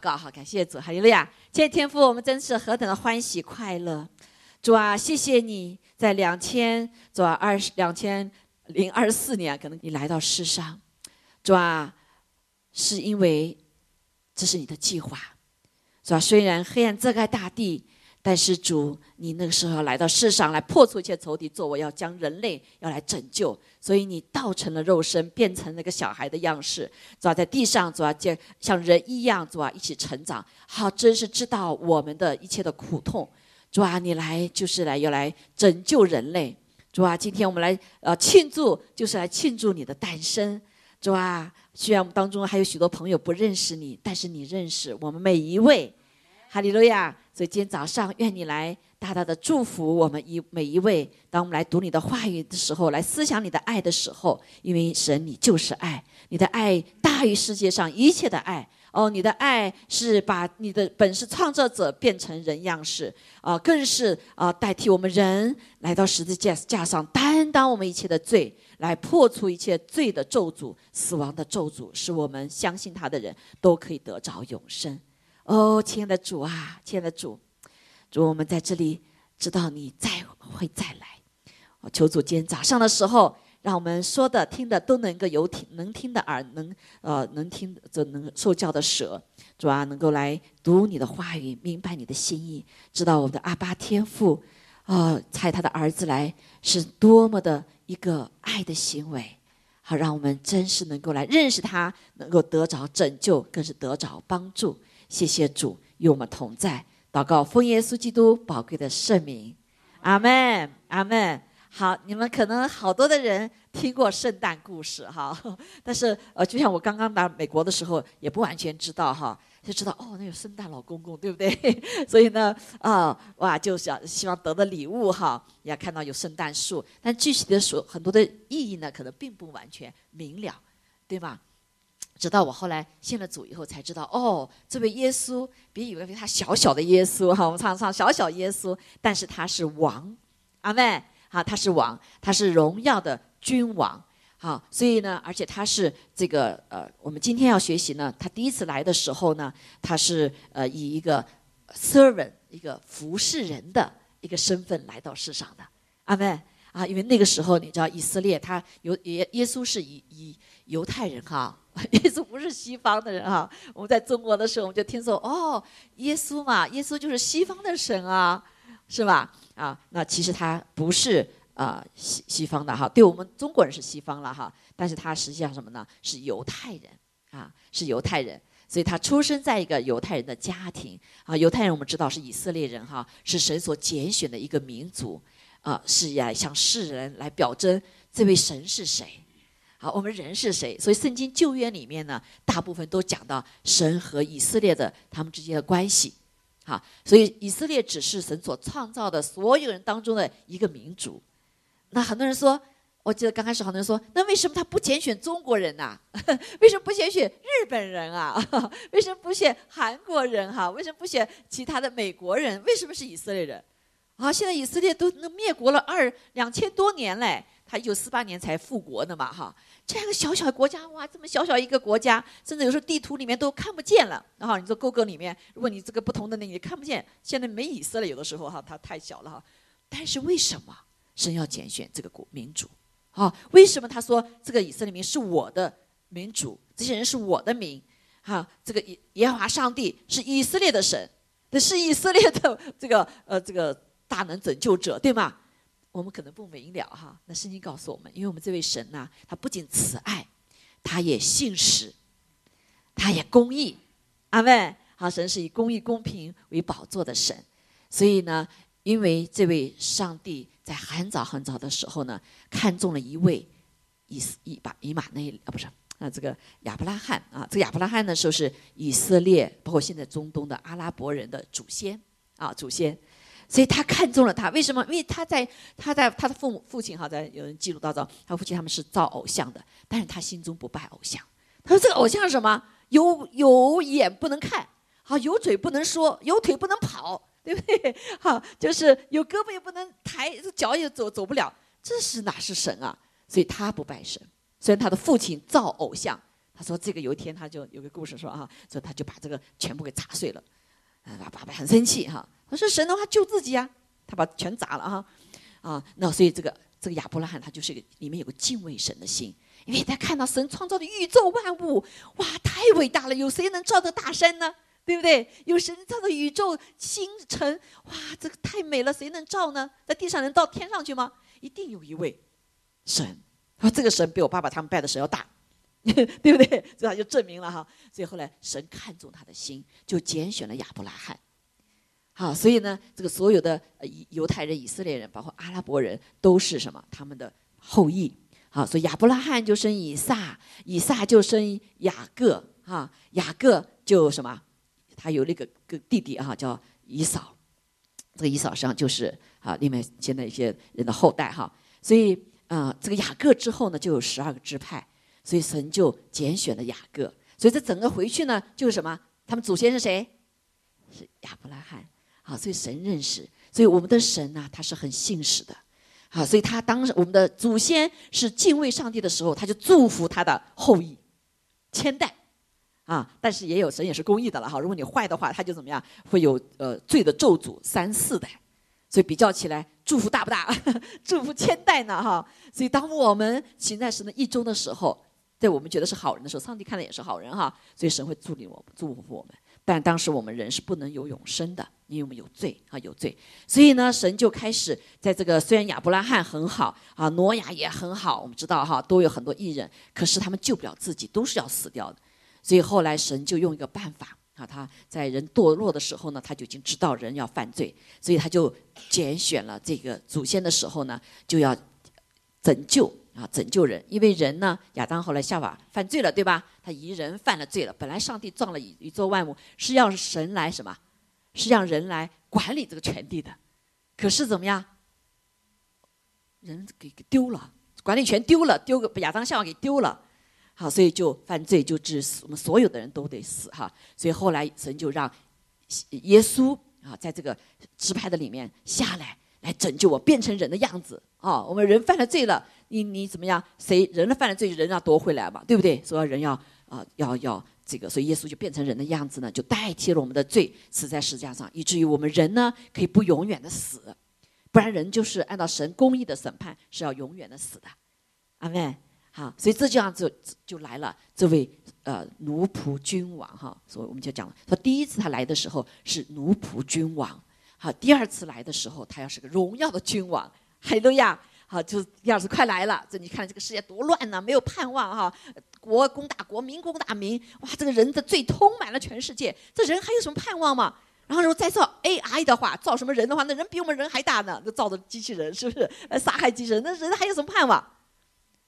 告好，感谢主，哈利路亚！谢谢天父，我们真是何等的欢喜快乐！主啊，谢谢你在两千主啊二十两千零二十四年，可能你来到世上，主啊，是因为这是你的计划，主啊，虽然黑暗遮盖大地。但是主，你那个时候要来到世上来破除一切仇敌，做我要将人类要来拯救，所以你道成了肉身，变成那个小孩的样式，主要在地上，主要像像人一样，主要一起成长。好，真是知道我们的一切的苦痛，主啊，你来就是来要来拯救人类。主啊，今天我们来呃庆祝，就是来庆祝你的诞生。主啊，虽然我们当中还有许多朋友不认识你，但是你认识我们每一位。哈利路亚！所以今天早上，愿你来大大的祝福我们一每一位。当我们来读你的话语的时候，来思想你的爱的时候，因为神你就是爱，你的爱大于世界上一切的爱。哦，你的爱是把你的本是创造者变成人样式，啊，更是啊代替我们人来到十字架架上担当我们一切的罪，来破除一切罪的咒诅、死亡的咒诅，使我们相信他的人都可以得着永生。哦，亲爱的主啊，亲爱的主，主，我们在这里知道你再会再来。我求主今天早上的时候，让我们说的、听的都能够有听能听的耳，能呃能听就能受教的舌，主啊，能够来读你的话语，明白你的心意，知道我们的阿巴天父啊，猜他的儿子来是多么的一个爱的行为，好，让我们真是能够来认识他，能够得着拯救，更是得着帮助。谢谢主与我们同在，祷告奉耶稣基督宝贵的圣名，阿门，阿门。好，你们可能好多的人听过圣诞故事哈，但是呃，就像我刚刚来美国的时候，也不完全知道哈，就知道哦，那有圣诞老公公，对不对？所以呢，啊，哇，就想希望得的礼物哈，也看到有圣诞树，但具体的说很多的意义呢，可能并不完全明了，对吧？直到我后来信了主以后，才知道哦，这位耶稣别以为他小小的耶稣哈，我们唱唱小小耶稣，但是他是王，阿妹好，他是王，他是荣耀的君王，好，所以呢，而且他是这个呃，我们今天要学习呢，他第一次来的时候呢，他是呃以一个 servant 一个服侍人的一个身份来到世上的，阿妹啊，因为那个时候你知道以色列他有耶耶稣是以以犹太人哈。耶稣不是西方的人啊！我们在中国的时候，我们就听说哦，耶稣嘛，耶稣就是西方的神啊，是吧？啊，那其实他不是啊西西方的哈，对我们中国人是西方了哈，但是他实际上什么呢？是犹太人啊，是犹太人，所以他出生在一个犹太人的家庭啊。犹太人我们知道是以色列人哈，是神所拣选的一个民族啊，是来向世人来表征这位神是谁。好，我们人是谁？所以圣经旧约里面呢，大部分都讲到神和以色列的他们之间的关系。好，所以以色列只是神所创造的所有人当中的一个民族。那很多人说，我记得刚开始很多人说，那为什么他不拣选中国人呐？为什么不拣选日本人啊？为什么不选韩国人哈？为什么不选其他的美国人？为什么是以色列人？啊，现在以色列都那灭国了二两千多年嘞。他一九四八年才复国的嘛，哈，这样一个小小的国家，哇，这么小小一个国家，甚至有时候地图里面都看不见了，然后你说沟沟里面，如果你这个不同的那你看不见，现在没以色列，有的时候哈，它太小了哈，但是为什么神要拣选这个国民主？啊，为什么他说这个以色列民是我的民主，这些人是我的民？哈，这个耶耶和华上帝是以色列的神，这是以色列的这个呃这个大能拯救者，对吗？我们可能不明了哈，那圣经告诉我们，因为我们这位神呐，他不仅慈爱，他也信实，他也公义，阿妹，好，神是以公义公平为宝座的神，所以呢，因为这位上帝在很早很早的时候呢，看中了一位以以把以马内啊不是啊这个亚伯拉罕啊，这个亚伯拉罕呢，说是以色列包括现在中东的阿拉伯人的祖先啊祖先。所以他看中了他，为什么？因为他在他在他的父母父亲哈，在有人记录到说，他父亲他们是造偶像的，但是他心中不拜偶像。他说这个偶像是什么？有有眼不能看，好有嘴不能说，有腿不能跑，对不对？好，就是有胳膊也不能抬，脚也走走不了，这是哪是神啊？所以他不拜神。虽然他的父亲造偶像，他说这个有一天他就有个故事说啊，说他就把这个全部给砸碎了，啊，爸爸很生气哈。他说神的话救自己啊，他把全砸了哈，啊，那所以这个这个亚伯拉罕他就是个里面有个敬畏神的心，因为他看到神创造的宇宙万物，哇，太伟大了，有谁能造得大山呢？对不对？有神造的宇宙星辰，哇，这个太美了，谁能造呢？在地上能到天上去吗？一定有一位神，啊，这个神比我爸爸他们拜的神要大。对不对？所以他就证明了哈。所以后来神看中他的心，就拣选了亚伯拉罕。好，所以呢，这个所有的犹太人、以色列人，包括阿拉伯人，都是什么？他们的后裔。好，所以亚伯拉罕就生以撒，以撒就生雅各。哈，雅各就什么？他有那个个弟弟哈，叫以扫。这个以扫实际上就是啊，里面现在一些人的后代哈。所以啊，这个雅各之后呢，就有十二个支派。所以神就拣选了雅各，所以这整个回去呢，就是什么？他们祖先是谁？是亚伯拉罕。好，所以神认识，所以我们的神呢，他是很信实的。好，所以他当时我们的祖先是敬畏上帝的时候，他就祝福他的后裔千代。啊，但是也有神也是公义的了哈。如果你坏的话，他就怎么样？会有呃罪的咒诅三四代。所以比较起来，祝福大不大？祝福千代呢哈。所以当我们行在神的一中的时候。在我们觉得是好人的时候，上帝看的也是好人哈，所以神会祝福我们，祝福我们。但当时我们人是不能有永生的，因为我们有罪啊，有罪。所以呢，神就开始在这个虽然亚伯拉罕很好啊，挪亚也很好，我们知道哈，都有很多艺人，可是他们救不了自己，都是要死掉的。所以后来神就用一个办法啊，他在人堕落的时候呢，他就已经知道人要犯罪，所以他就拣选了这个祖先的时候呢，就要拯救。啊，拯救人，因为人呢，亚当后来夏娃犯罪了，对吧？他一人犯了罪了。本来上帝造了宇宇宙万物，是要神来什么？是让人来管理这个全地的。可是怎么样？人给丢了，管理权丢了，丢个亚当夏娃给丢了。好，所以就犯罪，就致死，我们所有的人都得死哈。所以后来神就让耶稣啊，在这个支派的里面下来，来拯救我，变成人的样子啊。我们人犯了罪了。你你怎么样？谁人的犯了罪，人要夺回来嘛，对不对？所以人要啊，要要这个，所以耶稣就变成人的样子呢，就代替了我们的罪，死在十字架上，以至于我们人呢可以不永远的死，不然人就是按照神公义的审判是要永远的死的。阿妹，好，所以这样子就来了这位呃奴仆君王哈，所以我们就讲说第一次他来的时候是奴仆君王，好，第二次来的时候他要是个荣耀的君王，哈利路亚。好，就是第二次快来了。这你看，这个世界多乱呐，没有盼望哈。国攻打国，民攻打民，哇，这个人的罪充满了全世界。这人还有什么盼望吗？然后如果再造 AI 的话，造什么人的话，那人比我们人还大呢。那造的机器人是不是来杀害机器人？那人还有什么盼望？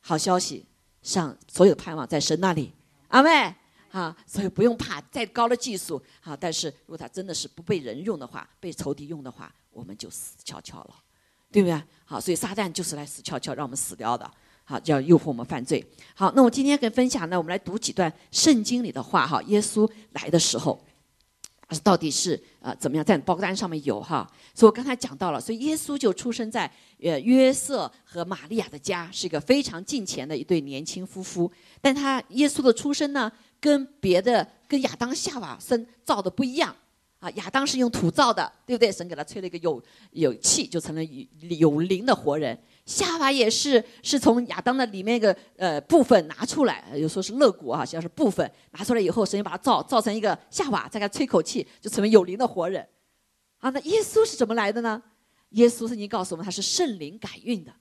好消息，上所有的盼望在神那里。阿妹，啊，所以不用怕再高的技术，啊，但是如果它真的是不被人用的话，被仇敌用的话，我们就死翘翘了。对不对？好，所以撒旦就是来死翘翘，让我们死掉的。好，要诱惑我们犯罪。好，那我今天跟分享呢，我们来读几段圣经里的话。哈，耶稣来的时候，到底是呃怎么样？在报单上面有哈。所以我刚才讲到了，所以耶稣就出生在呃约瑟和玛利亚的家，是一个非常近前的一对年轻夫妇。但他耶稣的出生呢，跟别的跟亚当夏娃生造的不一样。啊，亚当是用土造的，对不对？神给他吹了一个有有气，就成了有有灵的活人。夏娃也是，是从亚当的里面一个呃部分拿出来，有说是肋骨啊，像是部分拿出来以后，神就把它造造成一个夏娃，再给他吹口气，就成为有灵的活人。啊，那耶稣是怎么来的呢？耶稣曾经告诉我们，他是圣灵改运的，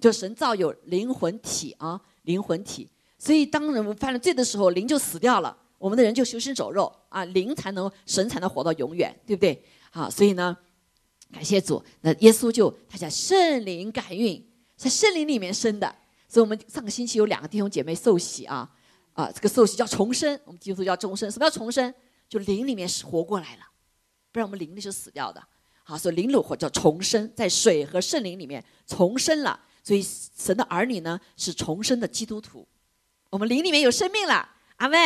就神造有灵魂体啊，灵魂体。所以当人们犯了罪的时候，灵就死掉了。我们的人就修身走肉啊，灵才能神才能活到永远，对不对？好，所以呢，感谢主，那耶稣就他叫圣灵感孕，在圣灵里面生的。所以我们上个星期有两个弟兄姐妹受洗啊，啊，这个受洗叫重生，我们基督徒叫重生。什么叫重生？就灵里面是活过来了，不然我们灵里是死掉的。好，所以灵里活叫重生，在水和圣灵里面重生了。所以神的儿女呢是重生的基督徒，我们灵里面有生命了。阿妹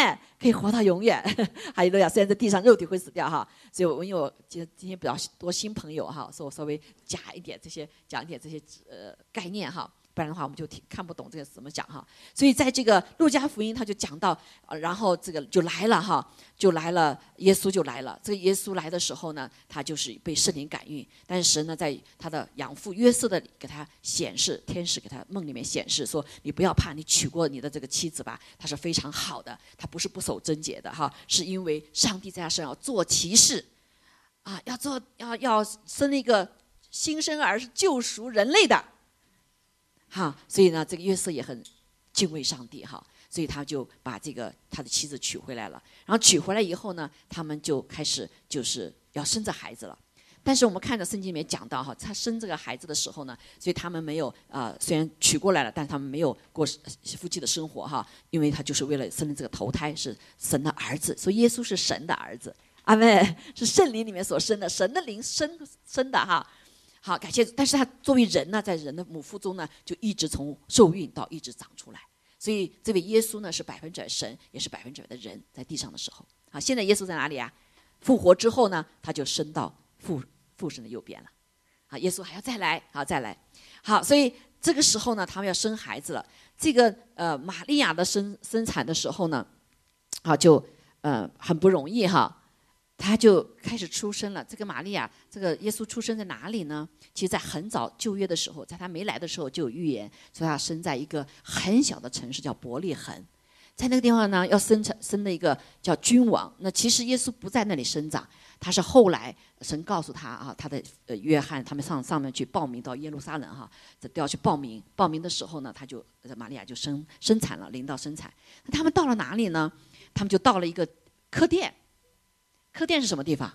可以活到永远，还有路亚。虽然在地上肉体会死掉哈，所以我因为我今今天比较多新朋友哈，所以我稍微加一点这些，讲一点这些呃概念哈。不然的话我们就听看不懂这个怎么讲哈。所以在这个路加福音他就讲到，然后这个就来了哈，就来了，耶稣就来了。这个耶稣来的时候呢，他就是被圣灵感孕，但是神呢在他的养父约瑟的给他显示，天使给他梦里面显示说，你不要怕，你娶过你的这个妻子吧，她是非常好的，她不是不守贞洁的哈，是因为上帝在她身上做骑士，啊，要做要要生一个。新生儿是救赎人类的，哈，所以呢，这个约瑟也很敬畏上帝哈，所以他就把这个他的妻子娶回来了。然后娶回来以后呢，他们就开始就是要生这孩子了。但是我们看着圣经里面讲到哈，他生这个孩子的时候呢，所以他们没有啊，虽然娶过来了，但他们没有过夫妻的生活哈，因为他就是为了生这个头胎是神的儿子，所以耶稣是神的儿子，阿妹是圣灵里面所生的，神的灵生生的哈。好，感谢。但是他作为人呢，在人的母腹中呢，就一直从受孕到一直长出来。所以这位耶稣呢，是百分之百神，也是百分之百的人，在地上的时候。好，现在耶稣在哪里啊？复活之后呢，他就升到父父神的右边了。好，耶稣还要再来，好再来。好，所以这个时候呢，他们要生孩子了。这个呃，玛利亚的生生产的时候呢，好就呃很不容易哈。他就开始出生了。这个玛利亚，这个耶稣出生在哪里呢？其实，在很早旧约的时候，在他没来的时候就有预言，说他生在一个很小的城市，叫伯利恒。在那个地方呢，要生产生的一个叫君王。那其实耶稣不在那里生长，他是后来神告诉他啊，他的呃约翰他们上上面去报名到耶路撒冷哈，这都要去报名。报名的时候呢，他就玛利亚就生生产了，临到生产。那他们到了哪里呢？他们就到了一个客店。客店是什么地方？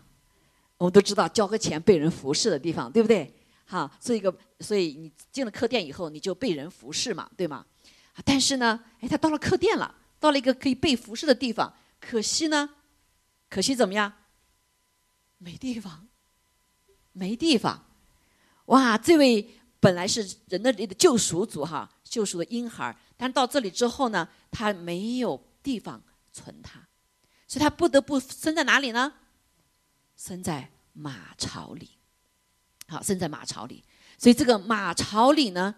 我们都知道，交个钱被人服侍的地方，对不对？哈，所以一个，所以你进了客店以后，你就被人服侍嘛，对吗？但是呢，哎，他到了客店了，到了一个可以被服侍的地方，可惜呢，可惜怎么样？没地方，没地方。哇，这位本来是人的救赎主哈，救赎的婴孩，但到这里之后呢，他没有地方存他。所以他不得不生在哪里呢？生在马槽里。好，生在马槽里。所以这个马槽里呢，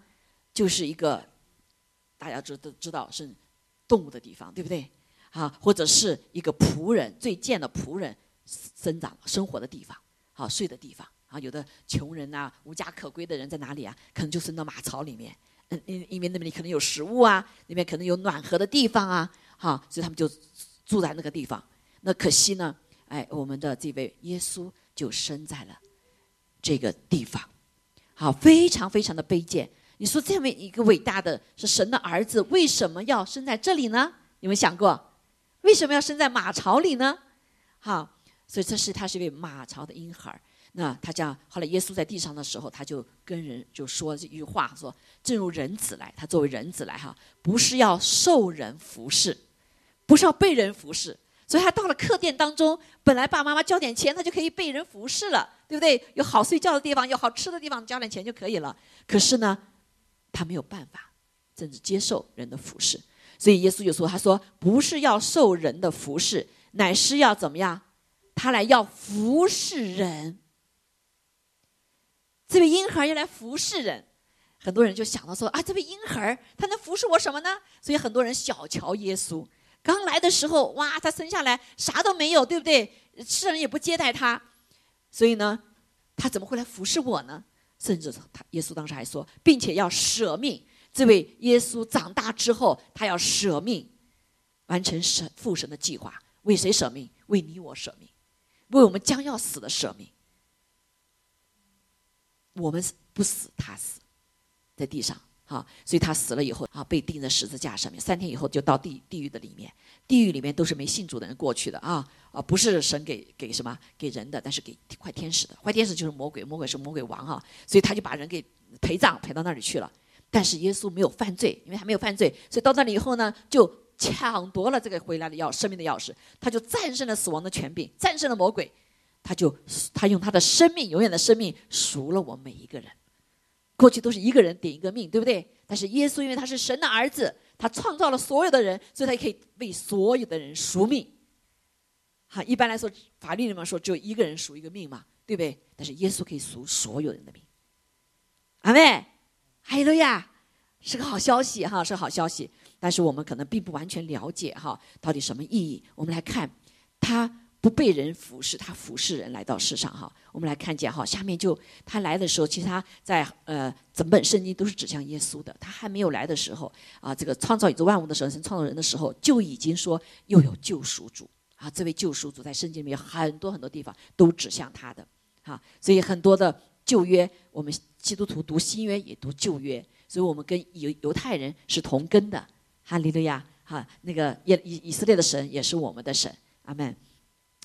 就是一个大家知都知道是动物的地方，对不对？啊，或者是一个仆人最贱的仆人生长生活的地方，好睡的地方。啊，有的穷人呐，无家可归的人在哪里啊？可能就生到马槽里面。嗯，因因为那边可能有食物啊，那边可能有暖和的地方啊。好，所以他们就。住在那个地方，那可惜呢，哎，我们的这位耶稣就生在了这个地方，好，非常非常的卑贱。你说这么一个伟大的是神的儿子，为什么要生在这里呢？有没有想过，为什么要生在马槽里呢？好，所以这是他是一位马槽的婴孩。那他讲，后来耶稣在地上的时候，他就跟人就说这句话，说：正如人子来，他作为人子来哈，不是要受人服侍。不是要被人服侍，所以他到了客店当中，本来爸爸妈妈交点钱，他就可以被人服侍了，对不对？有好睡觉的地方，有好吃的地方，交点钱就可以了。可是呢，他没有办法，甚至接受人的服侍。所以耶稣就说：“他说不是要受人的服侍，乃是要怎么样？他来要服侍人。这位婴孩要来服侍人，很多人就想到说啊，这位婴孩他能服侍我什么呢？所以很多人小瞧耶稣。”刚来的时候，哇，他生下来啥都没有，对不对？世人也不接待他，所以呢，他怎么会来服侍我呢？甚至他耶稣当时还说，并且要舍命。这位耶稣长大之后，他要舍命，完成神父神的计划。为谁舍命？为你我舍命，为我们将要死的舍命。我们不死，他死在地上。啊，所以他死了以后啊，被钉在十字架上面，三天以后就到地地狱的里面，地狱里面都是没信主的人过去的啊啊，不是神给给什么给人的，但是给坏天使的，坏天使就是魔鬼，魔鬼是魔鬼王哈，所以他就把人给陪葬陪到那里去了。但是耶稣没有犯罪，因为他没有犯罪，所以到那里以后呢，就抢夺了这个回来的钥生命的钥匙，他就战胜了死亡的权柄，战胜了魔鬼，他就他用他的生命，永远的生命赎了我们每一个人。过去都是一个人顶一个命，对不对？但是耶稣因为他是神的儿子，他创造了所有的人，所以他可以为所有的人赎命。哈，一般来说，法律里面说只有一个人赎一个命嘛，对不对？但是耶稣可以赎所有人的命。阿妹，哈利路亚，是个好消息哈，是个好消息。但是我们可能并不完全了解哈，到底什么意义？我们来看，他不被人服侍，他服侍人来到世上哈。我们来看见哈，下面就他来的时候，其实他在呃整本圣经都是指向耶稣的。他还没有来的时候啊，这个创造宇宙万物的时候，神创造人的时候，就已经说又有救赎主啊。这位救赎主在圣经里面很多很多地方都指向他的哈，所以很多的旧约，我们基督徒读新约也读旧约，所以我们跟犹犹太人是同根的。哈利路亚！哈，那个以以以色列的神也是我们的神，阿门。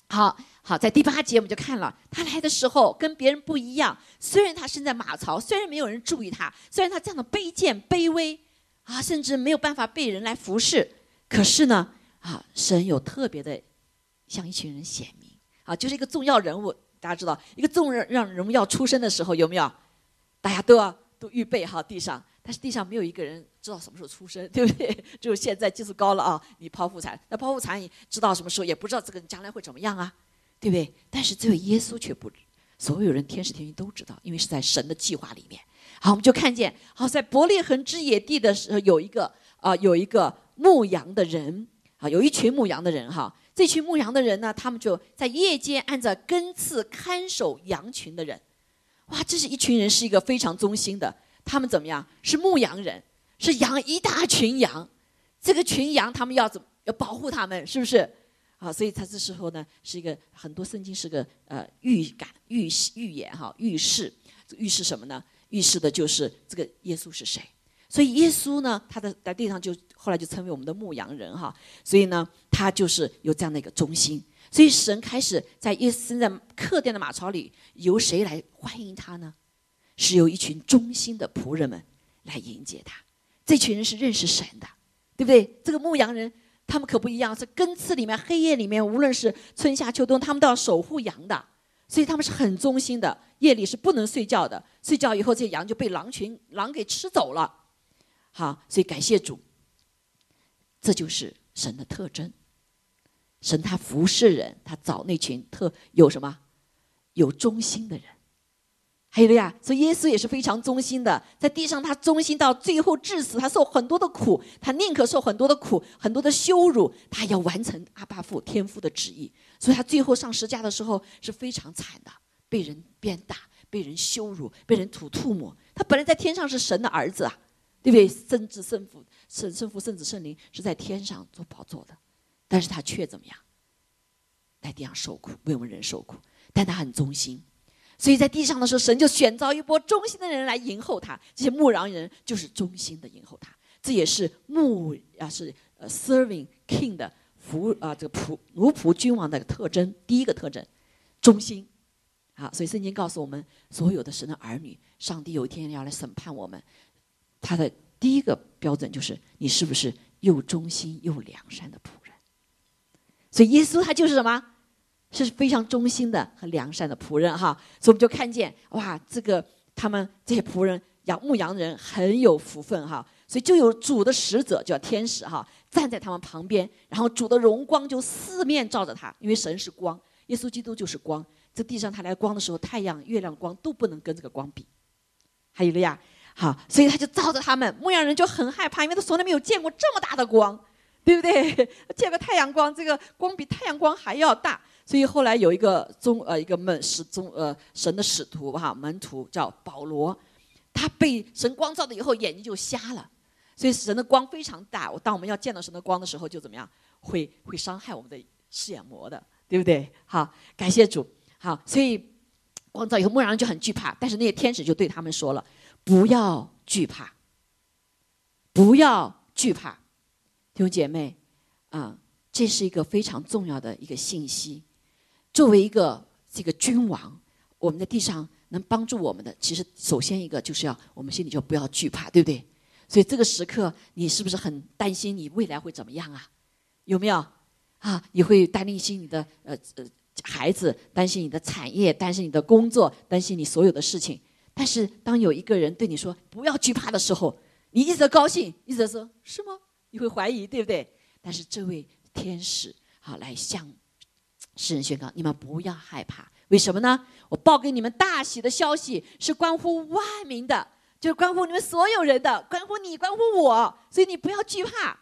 好好，在第八节我们就看了，他来的时候跟别人不一样。虽然他身在马槽，虽然没有人注意他，虽然他这样的卑贱卑微啊，甚至没有办法被人来服侍，可是呢，啊，神有特别的向一群人显明啊，就是一个重要人物。大家知道，一个重要让荣耀出生的时候，有没有？大家都要都预备好地上。但是地上没有一个人知道什么时候出生，对不对？只有现在技术高了啊，你剖腹产，那剖腹产你知道什么时候，也不知道这个人将来会怎么样啊，对不对？但是这位耶稣却不，所有人天使天君都知道，因为是在神的计划里面。好，我们就看见，好在伯利恒之野地的时候，有一个啊，有一个牧羊的人啊，有一群牧羊的人哈。这群牧羊的人呢，他们就在夜间按照根刺看守羊群的人。哇，这是一群人，是一个非常忠心的。他们怎么样？是牧羊人，是养一大群羊。这个群羊，他们要怎么要保护他们？是不是？啊，所以他这时候呢，是一个很多圣经是个呃预感、预预言哈，预示。预示什么呢？预示的就是这个耶稣是谁。所以耶稣呢，他的在地上就后来就成为我们的牧羊人哈。所以呢，他就是有这样的一个中心。所以神开始在耶稣在客店的马槽里，由谁来欢迎他呢？是由一群忠心的仆人们来迎接他，这群人是认识神的，对不对？这个牧羊人他们可不一样，是根刺里面、黑夜里面，无论是春夏秋冬，他们都要守护羊的，所以他们是很忠心的。夜里是不能睡觉的，睡觉以后这羊就被狼群狼给吃走了。好，所以感谢主，这就是神的特征。神他服侍人，他找那群特有什么有忠心的人。还有呀，所以耶稣也是非常忠心的，在地上他忠心到最后致死，他受很多的苦，他宁可受很多的苦，很多的羞辱，他要完成阿巴父天父的旨意。所以他最后上十架的时候是非常惨的，被人鞭打，被人羞辱，被人吐吐沫。他本来在天上是神的儿子啊，对不对？圣子圣父圣圣父圣子圣灵是在天上做宝座的，但是他却怎么样，在地上受苦，为我们人受苦，但他很忠心。所以在地上的时候，神就选召一波忠心的人来迎候他。这些牧羊人就是忠心的迎候他，这也是牧啊是呃 serving king 的服啊这个仆奴仆君王的特征。第一个特征，忠心。好，所以圣经告诉我们，所有的神的儿女，上帝有一天要来审判我们，他的第一个标准就是你是不是又忠心又良善的仆人。所以耶稣他就是什么？是非常忠心的和良善的仆人哈，所以我们就看见哇，这个他们这些仆人养牧羊人很有福分哈，所以就有主的使者叫天使哈，站在他们旁边，然后主的荣光就四面照着他，因为神是光，耶稣基督就是光，这地上他来光的时候，太阳、月亮光都不能跟这个光比，还有了呀，好，所以他就照着他们，牧羊人就很害怕，因为他从来没有见过这么大的光，对不对？见个太阳光，这个光比太阳光还要大。所以后来有一个宗呃一个门使宗呃神的使徒哈门徒叫保罗，他被神光照的以后眼睛就瞎了，所以神的光非常大。当我们要见到神的光的时候，就怎么样会会伤害我们的视眼膜的，对不对？好，感谢主。好，所以光照以后，牧羊人就很惧怕，但是那些天使就对他们说了：不要惧怕，不要惧怕，弟兄姐妹啊，这是一个非常重要的一个信息。作为一个这个君王，我们在地上能帮助我们的，其实首先一个就是要我们心里就不要惧怕，对不对？所以这个时刻，你是不是很担心你未来会怎么样啊？有没有啊？你会担心你的呃呃孩子，担心你的产业，担心你的工作，担心你所有的事情。但是当有一个人对你说不要惧怕的时候，你一直高兴，一直说是吗？你会怀疑，对不对？但是这位天使好来向。世人宣告：你们不要害怕，为什么呢？我报给你们大喜的消息是关乎万民的，就是关乎你们所有人的，关乎你，关乎我，所以你不要惧怕。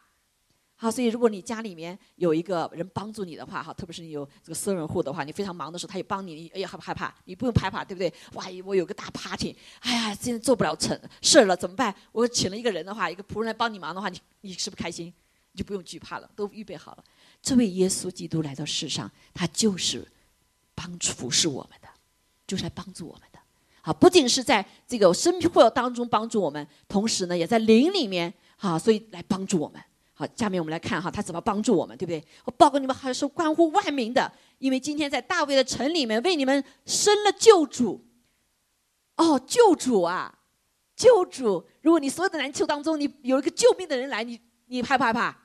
好，所以如果你家里面有一个人帮助你的话，哈，特别是你有这个私人户的话，你非常忙的时候，他也帮你，哎呀，害不害怕？你不用害怕，对不对？哇，我有个大 party，哎呀，现在做不了成事了，怎么办？我请了一个人的话，一个仆人来帮你忙的话，你你是不开心？你就不用惧怕了，都预备好了。这位耶稣基督来到世上，他就是帮助服侍我们的，就是来帮助我们的。好，不仅是在这个生活当中帮助我们，同时呢，也在灵里面，啊，所以来帮助我们。好，下面我们来看哈，他怎么帮助我们，对不对？我报告你们，还是关乎万民的，因为今天在大卫的城里面为你们生了救主。哦，救主啊，救主！如果你所有的难处当中，你有一个救命的人来，你你害不害怕？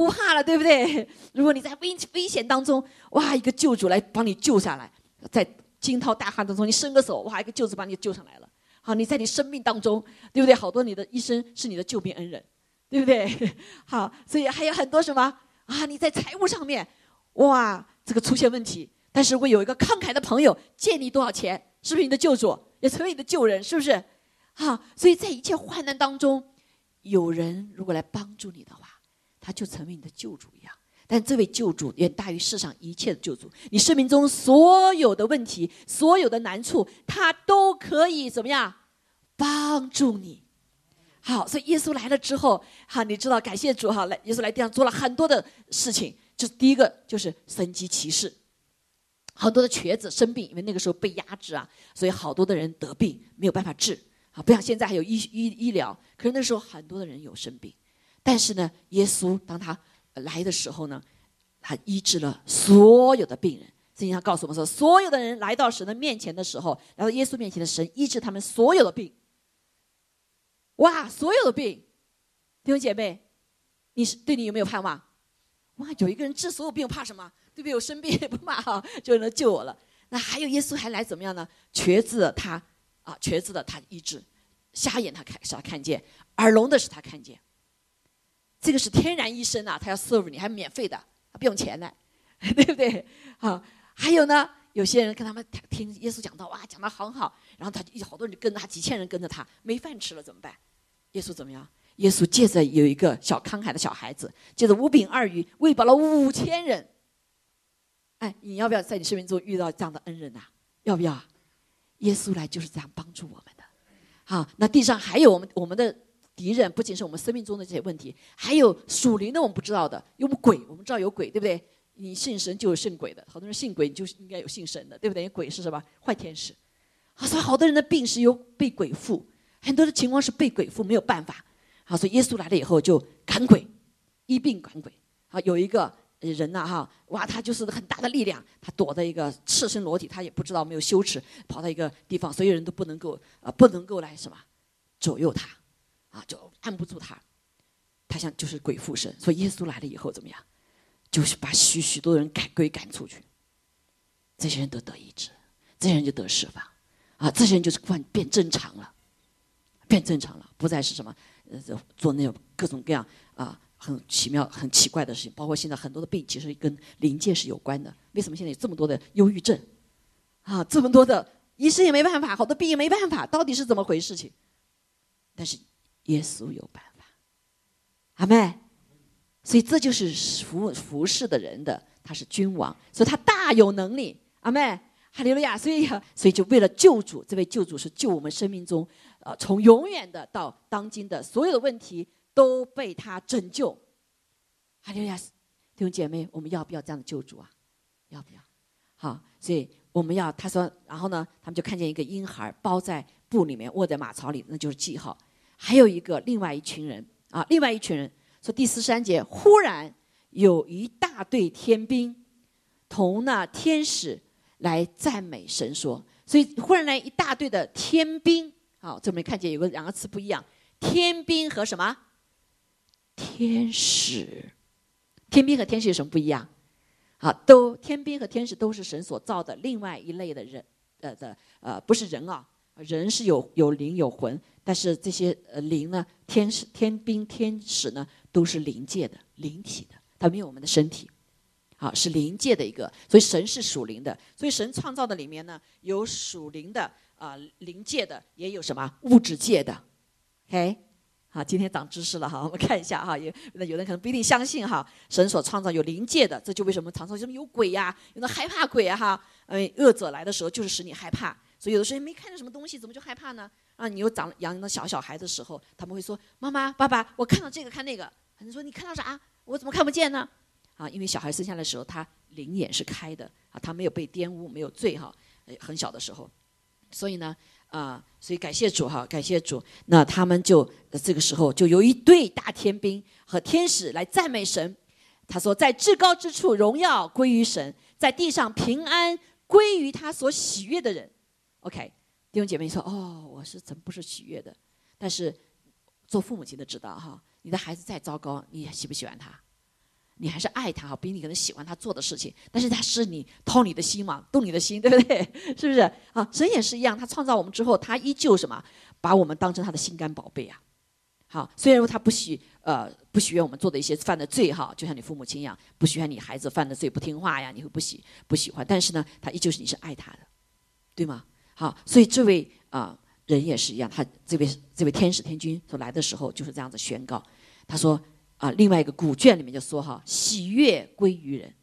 不怕了，对不对？如果你在危危险当中，哇，一个救主来帮你救下来，在惊涛大旱当中，你伸个手，哇，一个救主把你救上来了。好，你在你生命当中，对不对？好多你的医生是你的救命恩人。对不对？好，所以还有很多什么啊？你在财务上面，哇，这个出现问题，但是如果有一个慷慨的朋友借你多少钱，是不是你的救主，也成为你的救人，是不是？好，所以在一切患难当中，有人如果来帮助你的话，他就成为你的救主一样。但这位救主远大于世上一切的救主，你生命中所有的问题、所有的难处，他都可以怎么样帮助你。好，所以耶稣来了之后，哈，你知道，感谢主哈，来耶稣来地上做了很多的事情。就是第一个就是神机骑士，很多的瘸子生病，因为那个时候被压制啊，所以好多的人得病没有办法治。啊，不像现在还有医医医疗，可是那时候很多的人有生病，但是呢，耶稣当他来的时候呢，他医治了所有的病人。圣经上告诉我们说，所有的人来到神的面前的时候，来到耶稣面前的神医治他们所有的病。哇，所有的病，弟兄姐妹，你是对你有没有盼望？哇，有一个人治所有病，怕什么？对不对？我生病也不怕哈，就能救我了。那还有耶稣还来怎么样呢？瘸子他啊，瘸子的他医治，瞎眼他看是他看见，耳聋的是他看见。这个是天然医生啊，他要 serve 你，还免费的，他不用钱的，对不对？好，还有呢，有些人跟他们听耶稣讲道，哇，讲的很好，然后他就好多人跟着他，几千人跟着他，没饭吃了怎么办？耶稣怎么样？耶稣借着有一个小慷慨的小孩子，借着五饼二鱼喂饱了五千人。哎，你要不要在你生命中遇到这样的恩人呐？要不要？耶稣来就是这样帮助我们的。好，那地上还有我们我们的敌人，不仅是我们生命中的这些问题，还有属灵的我们不知道的，有鬼，我们知道有鬼，对不对？你信神就有信鬼的，好多人信鬼，你就应该有信神的，对不对？鬼是什么？坏天使。啊，所以好多人的病是由被鬼附。很多的情况是被鬼附，没有办法。啊，所以耶稣来了以后就赶鬼，一病赶鬼。啊，有一个人呐，哈，哇，他就是很大的力量，他躲在一个赤身裸体，他也不知道没有羞耻，跑到一个地方，所有人都不能够啊，不能够来什么左右他，啊，就按不住他。他像就是鬼附身，所以耶稣来了以后怎么样？就是把许许多人赶鬼赶出去，这些人都得医治，这些人就得释放，啊，这些人就是变变正常了。变正常了，不再是什么呃做那种各种各样啊很奇妙、很奇怪的事情。包括现在很多的病，其实跟临界是有关的。为什么现在有这么多的忧郁症啊？这么多的医生也没办法，好多病也没办法，到底是怎么回事？情？但是耶稣有办法，阿妹。所以这就是服服侍的人的，他是君王，所以他大有能力，阿妹。哈利路亚！所以，所以就为了救主，这位救主是救我们生命中。呃，从永远的到当今的所有的问题都被他拯救。哈利路亚！弟兄姐妹，我们要不要这样的救主啊？要不要？好，所以我们要他说，然后呢，他们就看见一个婴孩包在布里面，卧在马槽里，那就是记号。还有一个另外一群人啊，另外一群人说第十三节，忽然有一大队天兵同那天使来赞美神说，所以忽然来一大队的天兵。好，这边看见有个两个词不一样，天兵和什么？天使。天兵和天使有什么不一样？好，都天兵和天使都是神所造的另外一类的人，呃的呃不是人啊，人是有有灵有魂，但是这些呃灵呢，天使、天兵、天使呢都是灵界的灵体的，它没有我们的身体。好，是灵界的一个，所以神是属灵的，所以神创造的里面呢有属灵的。啊灵界的，也有什么物质界的。OK，好，今天长知识了哈，我们看一下哈，有那有人可能不一定相信哈，神所创造有灵界的，这就为什么常说什么有鬼呀，有那害怕鬼啊哈，嗯，恶者来的时候就是使你害怕，所以有的时候没看见什么东西，怎么就害怕呢？啊，你又长养那小小孩的时候，他们会说妈妈、爸爸，我看到这个看那个，可能说你看到啥？我怎么看不见呢？啊，因为小孩生下来的时候，他灵眼是开的啊，他没有被玷污，没有罪哈，很小的时候，所以呢。啊，所以感谢主哈，感谢主。那他们就这个时候就有一队大天兵和天使来赞美神。他说，在至高之处荣耀归于神，在地上平安归于他所喜悦的人。OK，弟兄姐妹说，哦，我是怎不是喜悦的？但是做父母亲的知道哈，你的孩子再糟糕，你喜不喜欢他？你还是爱他哈，比你可能喜欢他做的事情，但是他是你掏你的心嘛，动你的心，对不对？是不是啊？神也是一样，他创造我们之后，他依旧什么，把我们当成他的心肝宝贝啊。好，虽然说他不喜呃不喜悦我们做的一些犯的罪哈，就像你父母亲一样，不喜欢你孩子犯的罪不听话呀，你会不喜不喜欢，但是呢，他依旧是你是爱他的，对吗？好，所以这位啊人也是一样，他这位这位天使天君所来的时候就是这样子宣告，他说。啊，另外一个古卷里面就说哈，喜悦归于人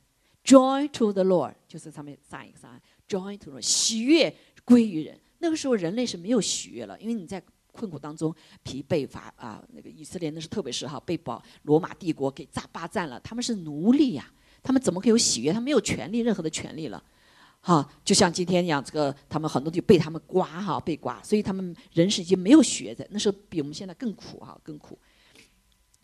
，joy to the Lord，就是上面上一个上，joy to the Lord，喜悦归于人。那个时候人类是没有喜悦了，因为你在困苦当中疲惫乏啊，那个以色列那是特别是哈被保罗马帝国给炸霸占了，他们是奴隶呀，他们怎么可以有喜悦？他没有权利，任何的权利了，哈，就像今天一样，这个他们很多就被他们刮哈，被刮，所以他们人是已经没有喜悦的，那时候比我们现在更苦哈，更苦。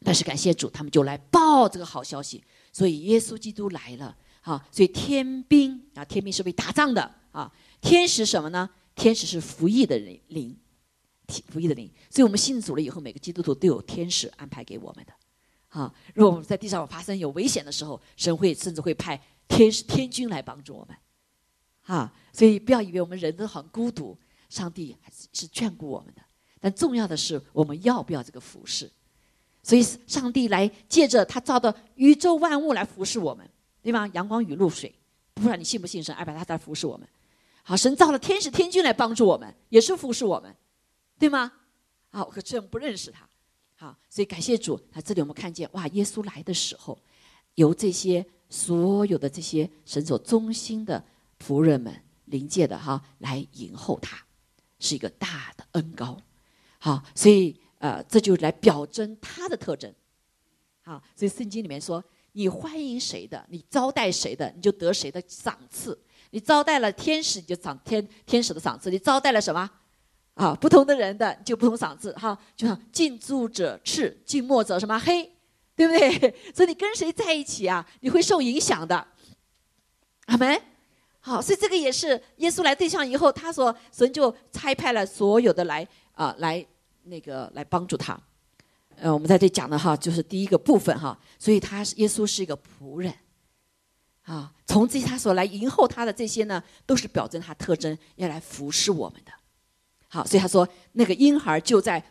但是感谢主，他们就来报这个好消息，所以耶稣基督来了，哈，所以天兵啊，天兵是为打仗的啊，天使什么呢？天使是服役的人灵，服役的灵，所以我们信主了以后，每个基督徒都有天使安排给我们的，啊，如果我们在地上发生有危险的时候，神会甚至会派天使天军来帮助我们，啊，所以不要以为我们人都很孤独，上帝还是是眷顾我们的，但重要的是我们要不要这个服侍。所以，上帝来借着他造的宇宙万物来服侍我们，对吗？阳光、雨露、水，不管你信不信神，爱把他在服侍我们。好，神造了天使、天君来帮助我们，也是服侍我们，对吗？好，可真不认识他。好，所以感谢主。啊，这里我们看见，哇，耶稣来的时候，由这些所有的这些神所忠心的仆人们、临界的哈来迎候他，是一个大的恩高。好，所以。呃，这就来表征他的特征，好，所以圣经里面说，你欢迎谁的，你招待谁的，你就得谁的赏赐。你招待了天使，你就赏天天使的赏赐；你招待了什么？啊，不同的人的就不同赏赐。哈，就像近朱者赤，近墨者什么黑，对不对？所以你跟谁在一起啊，你会受影响的。阿门。好，所以这个也是耶稣来对象以后，他说神就差派了所有的来啊来。那个来帮助他，呃，我们在这讲的哈，就是第一个部分哈，所以他耶稣是一个仆人，啊，从这他所来迎候他的这些呢，都是表征他特征要来服侍我们的，好，所以他说那个婴孩就在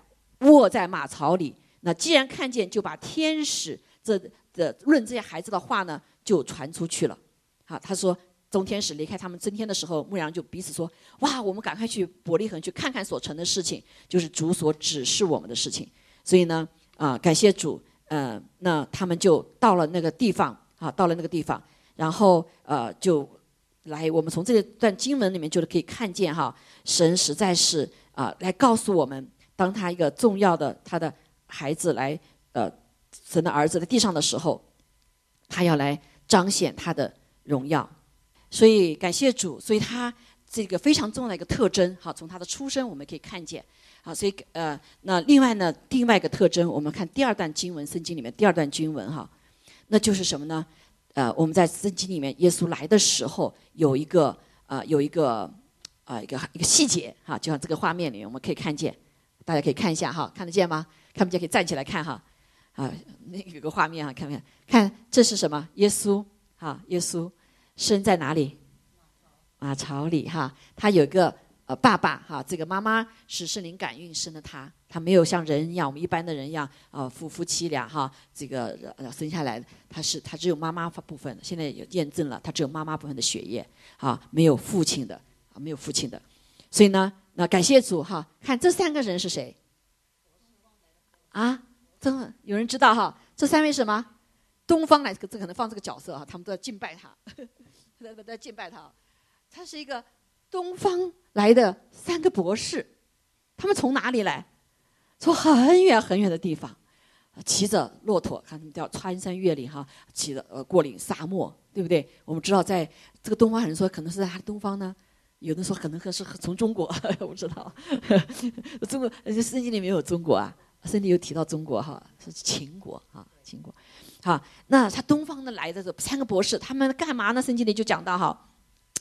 卧在马槽里，那既然看见，就把天使这的论这些孩子的话呢，就传出去了，好，他说。众天使离开他们增天的时候，牧羊就彼此说：“哇，我们赶快去伯利恒去看看所成的事情，就是主所指示我们的事情。”所以呢，啊，感谢主，呃，那他们就到了那个地方，啊，到了那个地方，然后呃，就来，我们从这段经文里面就是可以看见哈，神实在是啊，来告诉我们，当他一个重要的他的孩子来，呃，神的儿子在地上的时候，他要来彰显他的荣耀。所以感谢主，所以他这个非常重要的一个特征，好，从他的出生我们可以看见，好，所以呃，那另外呢，另外一个特征，我们看第二段经文，圣经里面第二段经文哈，那就是什么呢？呃，我们在圣经里面，耶稣来的时候有一个呃，有一个啊一个一个细节哈，就像这个画面里面我们可以看见，大家可以看一下哈，看得见吗？看不见可以站起来看哈，啊，那有个画面啊，看不看？看这是什么？耶稣哈，耶稣。生在哪里？马槽里哈，他有个呃爸爸哈，这个妈妈是圣灵感孕生的他，他没有像人一样，我们一般的人一样啊，夫夫妻俩哈，这个呃生下来他是他只有妈妈部分，现在有验证了，他只有妈妈部分的血液啊，没有父亲的啊，没有父亲的，所以呢，那感谢主哈，看这三个人是谁？啊，真的有人知道哈？这三位什么？东方来，这可能放这个角色哈，他们都要敬拜他，都在敬拜他。他是一个东方来的三个博士，他们从哪里来？从很远很远的地方，骑着骆驼，看他们叫穿山越岭哈，骑着呃过岭沙漠，对不对？我们知道，在这个东方人说可能是在东方呢，有的说可能是从中国，我不知道，中国圣经里面有中国啊。圣经有提到中国哈，是秦国啊，秦国，好，那他东方的来的这三个博士，他们干嘛呢？圣经里就讲到哈，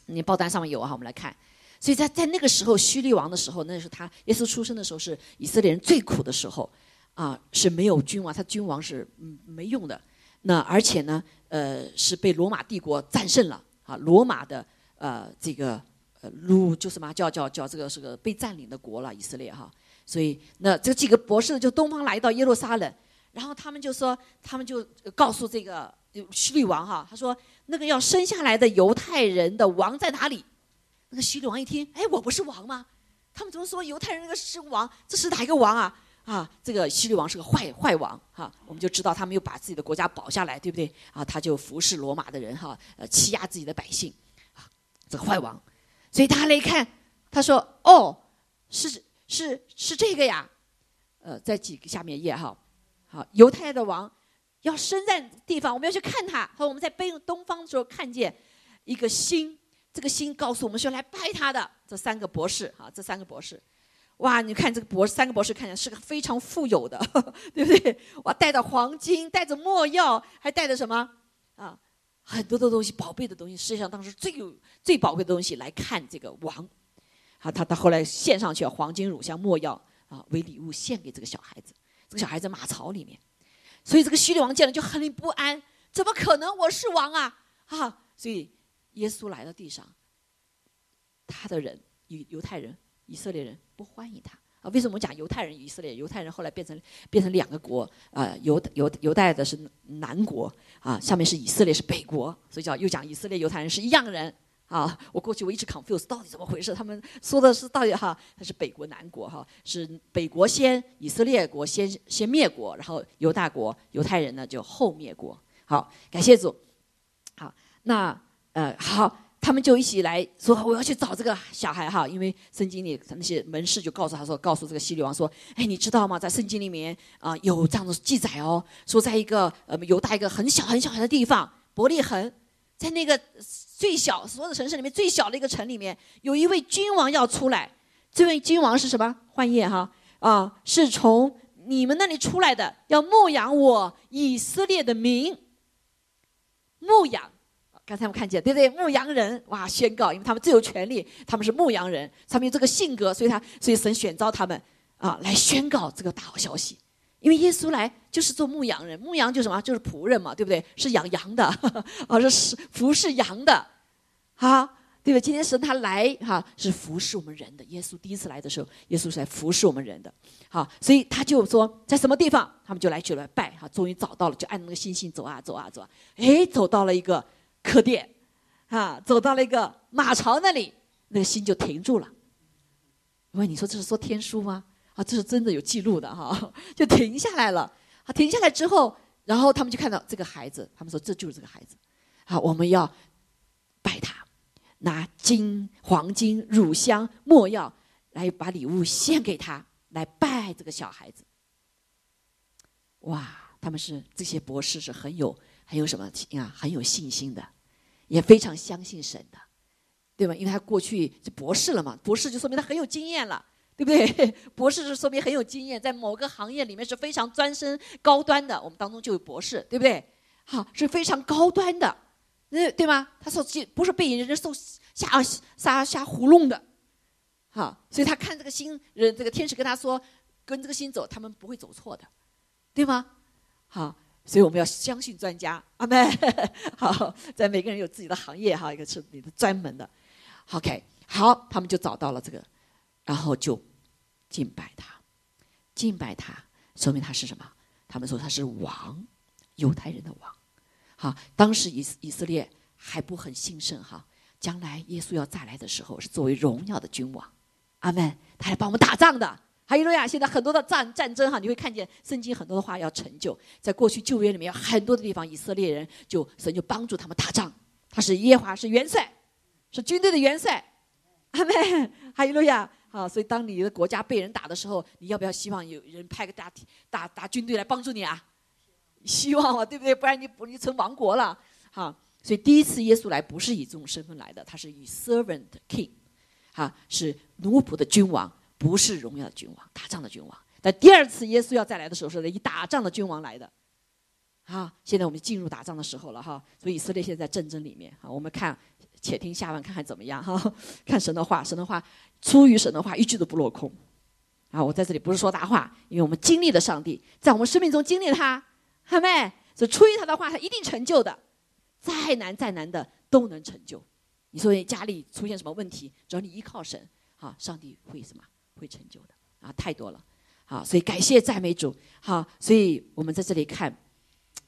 你报单上面有哈，我们来看。所以在在那个时候，虚利王的时候，那是他耶稣出生的时候，是以色列人最苦的时候，啊，是没有君王，他君王是嗯没用的。那而且呢，呃，是被罗马帝国战胜了啊，罗马的呃这个呃路就什么叫叫叫这个是个被占领的国了，以色列哈。所以，那这几个博士就东方来到耶路撒冷，然后他们就说，他们就告诉这个希律王哈，他说那个要生下来的犹太人的王在哪里？那个希律王一听，哎，我不是王吗？他们怎么说犹太人那个是王？这是哪一个王啊？啊，这个希律王是个坏坏王哈，我们就知道他没有把自己的国家保下来，对不对？啊，他就服侍罗马的人哈，呃，欺压自己的百姓，啊，这个坏王。所以他来看，他说，哦，是。是是这个呀，呃，在几个下面页哈，好，犹太的王要生在地方，我们要去看他。和我们在背东方的时候看见一个星，这个星告诉我们是要来拜他的。这三个博士啊，这三个博士，哇，你看这个博士三个博士看起来是个非常富有的，对不对？哇，带着黄金，带着墨药，还带着什么啊？很多的东西，宝贝的东西，世界上当时最有最宝贵的东西来看这个王。好，他他后来献上去了黄金、乳香、没药啊，为礼物献给这个小孩子。这个小孩子马槽里面，所以这个希律王见了就很不安，怎么可能我是王啊？啊，所以耶稣来到地上，他的人犹犹太人、以色列人不欢迎他啊。为什么我讲犹太人、以色列？犹太人后来变成变成两个国啊，犹犹犹太的是南国啊，下面是以色列是北国，所以叫又讲以色列犹太人是一样人。啊，我过去我一直 confuse 到底怎么回事？他们说的是到底哈，他是北国南国哈，是北国先以色列国先先灭国，然后犹大国犹太人呢就后灭国。好，感谢主。好，那呃好，他们就一起来说我要去找这个小孩哈，因为圣经里那些门士就告诉他说，告诉这个希律王说，哎，你知道吗？在圣经里面啊有这样的记载哦，说在一个呃犹大一个很小很小的地方伯利恒，在那个。最小所有的城市里面最小的一个城里面，有一位君王要出来。这位君王是什么？换页哈啊，是从你们那里出来的，要牧养我以色列的民。牧养，刚才我们看见对不对？牧羊人哇，宣告，因为他们最有权利，他们是牧羊人，他们有这个性格，所以他所以神选召他们啊，来宣告这个大好消息。因为耶稣来就是做牧羊人，牧羊就什么？就是仆人嘛，对不对？是养羊的，啊，是服侍羊的，啊，对不对？今天神他来哈，是服侍我们人的。耶稣第一次来的时候，耶稣是来服侍我们人的，好，所以他就说在什么地方，他们就来去了拜，哈，终于找到了，就按那个星星走啊走啊走，啊，哎，走到了一个客店，啊，走到了一个马槽那里，那个心就停住了。喂，你说这是说天书吗？啊，这是真的有记录的哈，就停下来了。啊，停下来之后，然后他们就看到这个孩子，他们说这就是这个孩子。好，我们要拜他，拿金、黄金、乳香、没药来把礼物献给他，来拜这个小孩子。哇，他们是这些博士是很有很有什么啊，很有信心的，也非常相信神的，对吧？因为他过去是博士了嘛，博士就说明他很有经验了。对不对？博士是说明很有经验，在某个行业里面是非常专升高端的。我们当中就有博士，对不对？好，是非常高端的，对对吗？他说这不是被人受瞎瞎瞎糊弄的，好，所以他看这个星人，这个天使跟他说，跟这个星走，他们不会走错的，对吗？好，所以我们要相信专家，阿妹。好，在每个人有自己的行业哈，一个是你的专门的，OK，好，他们就找到了这个，然后就。敬拜他，敬拜他，说明他是什么？他们说他是王，犹太人的王。好，当时以以色列还不很兴盛哈。将来耶稣要再来的时候，是作为荣耀的君王，阿门。他来帮我们打仗的。哈伊路亚！现在很多的战战争哈，你会看见圣经很多的话要成就。在过去旧约里面有，很多的地方以色列人就神就帮助他们打仗。他是耶华是元帅，是军队的元帅。阿门。哈伊路亚！啊，所以当你的国家被人打的时候，你要不要希望有人派个大大大军队来帮助你啊？希望啊，对不对？不然你不你成亡国了。好，所以第一次耶稣来不是以这种身份来的，他是以 servant king，哈，是奴仆的君王。不是荣耀的君王，打仗的君王。但第二次耶稣要再来的时候，是以打仗的君王来的。好，现在我们进入打仗的时候了哈。所以以色列现在战争里面哈。我们看，且听下文看看怎么样哈。看神的话，神的话出于神的话，一句都不落空。啊，我在这里不是说大话，因为我们经历了上帝，在我们生命中经历他，好没？所以出于他的话，他一定成就的。再难再难的都能成就。你说家里出现什么问题，只要你依靠神，哈，上帝会什么？会成就的啊，太多了，好，所以感谢赞美主，好，所以我们在这里看，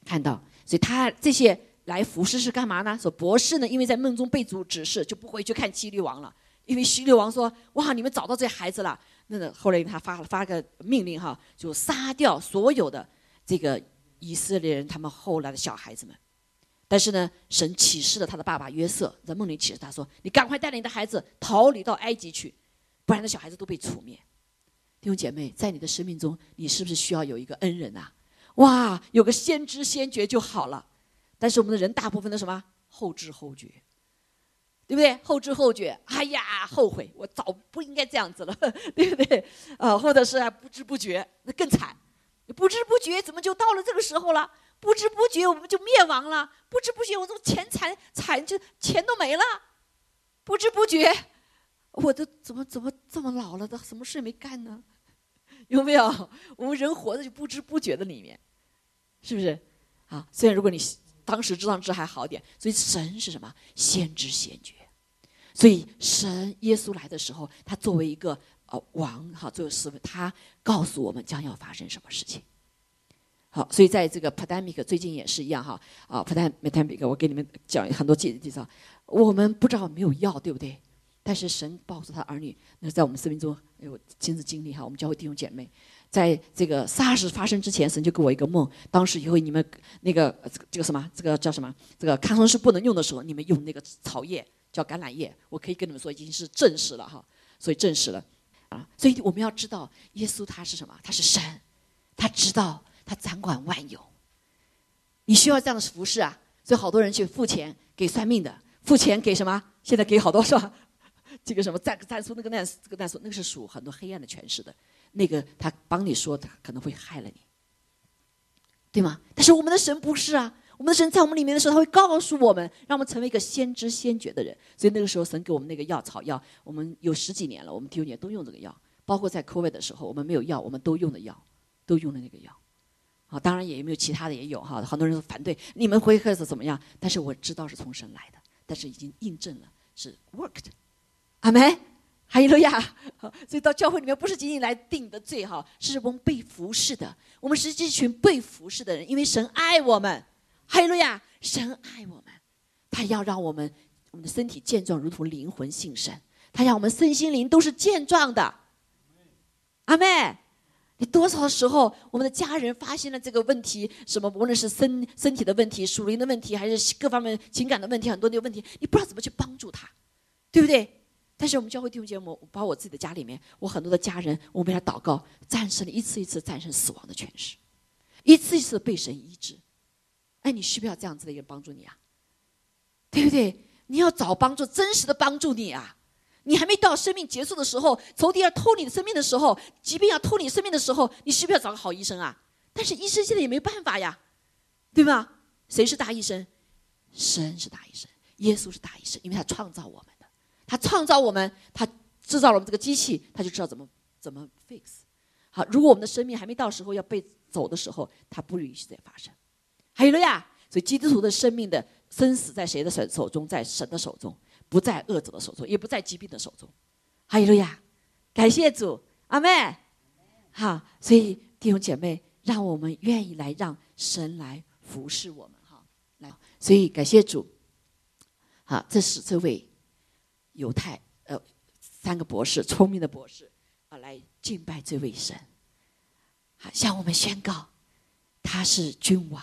看到，所以他这些来服侍是干嘛呢？说博士呢，因为在梦中被主指示，就不回去看希律王了，因为希律王说，哇，你们找到这孩子了，那个后来他发了发个命令哈，就杀掉所有的这个以色列人他们后来的小孩子们，但是呢，神启示了他的爸爸约瑟，在梦里启示他说，你赶快带领你的孩子逃离到埃及去。不然，那小孩子都被除灭。弟兄姐妹，在你的生命中，你是不是需要有一个恩人啊？哇，有个先知先觉就好了。但是我们的人大部分都什么后知后觉，对不对？后知后觉，哎呀，后悔，我早不应该这样子了，对不对？啊，或者是不知不觉，那更惨。不知不觉，怎么就到了这个时候了？不知不觉，我们就灭亡了。不知不觉，我这钱财惨就钱都没了。不知不觉。我都怎么怎么这么老了，都什么事也没干呢？有没有？我们人活着就不知不觉的里面，是不是？啊，虽然如果你当时知道知还好点。所以神是什么？先知先觉。所以神耶稣来的时候，他作为一个呃王哈，作为师傅，他告诉我们将要发生什么事情。好，所以在这个 pandemic 最近也是一样哈啊，pandemic 我给你们讲很多介介绍，我们不知道没有药，对不对？但是神告诉他儿女，那在我们生命中有亲自经历哈。我们教会弟兄姐妹，在这个 SARS 发生之前，神就给我一个梦。当时以后你们那个这个什么，这个叫什么？这个抗生素不能用的时候，你们用那个草叶叫橄榄叶。我可以跟你们说，已经是证实了哈。所以证实了啊。所以我们要知道，耶稣他是什么？他是神，他知道，他掌管万有。你需要这样的服饰啊。所以好多人去付钱给算命的，付钱给什么？现在给好多是吧？这个什么赞赞书那个那这个那个是属很多黑暗的权势的，那个他帮你说他可能会害了你，对吗？但是我们的神不是啊，我们的神在我们里面的时候，他会告诉我们，让我们成为一个先知先觉的人。所以那个时候神给我们那个药草药，我们有十几年了，我们弟兄姐都用这个药，包括在 COVID 的时候，我们没有药，我们都用的药，都用的那个药。啊，当然也有没有其他的也有哈，很多人反对你们会开始怎么样？但是我知道是从神来的，但是已经印证了是 worked。阿门，哈利路亚。所以到教会里面不是仅仅来定的罪哈，是我们被服侍的。我们是这群被服侍的人，因为神爱我们，哈利路亚。神爱我们，他要让我们我们的身体健壮，如同灵魂信神。他让我们身心灵都是健壮的。阿妹，你多少时候我们的家人发现了这个问题，什么无论是身身体的问题、属灵的问题，还是各方面情感的问题，很多的问题，你不知道怎么去帮助他，对不对？但是我们教会弟兄姐妹，把我自己的家里面，我很多的家人，我们为他祷告，战胜了一次一次战胜死亡的权势，一次一次被神医治。哎，你需不需要这样子的一个帮助你啊？对不对？你要找帮助，真实的帮助你啊！你还没到生命结束的时候，仇敌要偷你的生命的时候，疾病要偷你生命的时候，你需不需要找个好医生啊？但是医生现在也没办法呀，对吧？谁是大医生？神是大医生，耶稣是大医生，因为他创造我们。他创造我们，他制造了我们这个机器，他就知道怎么怎么 fix。好，如果我们的生命还没到时候要被走的时候，他不允许再发生。还有了呀，所以基督徒的生命的生死在谁的手手中？在神的手中，不在恶者的手中，也不在疾病的手中。还有了呀，感谢主，阿妹。好，所以弟兄姐妹，让我们愿意来让神来服侍我们哈。来，所以感谢主。好，这是这位。犹太呃，三个博士，聪明的博士啊，来敬拜这位神，好向我们宣告，他是君王，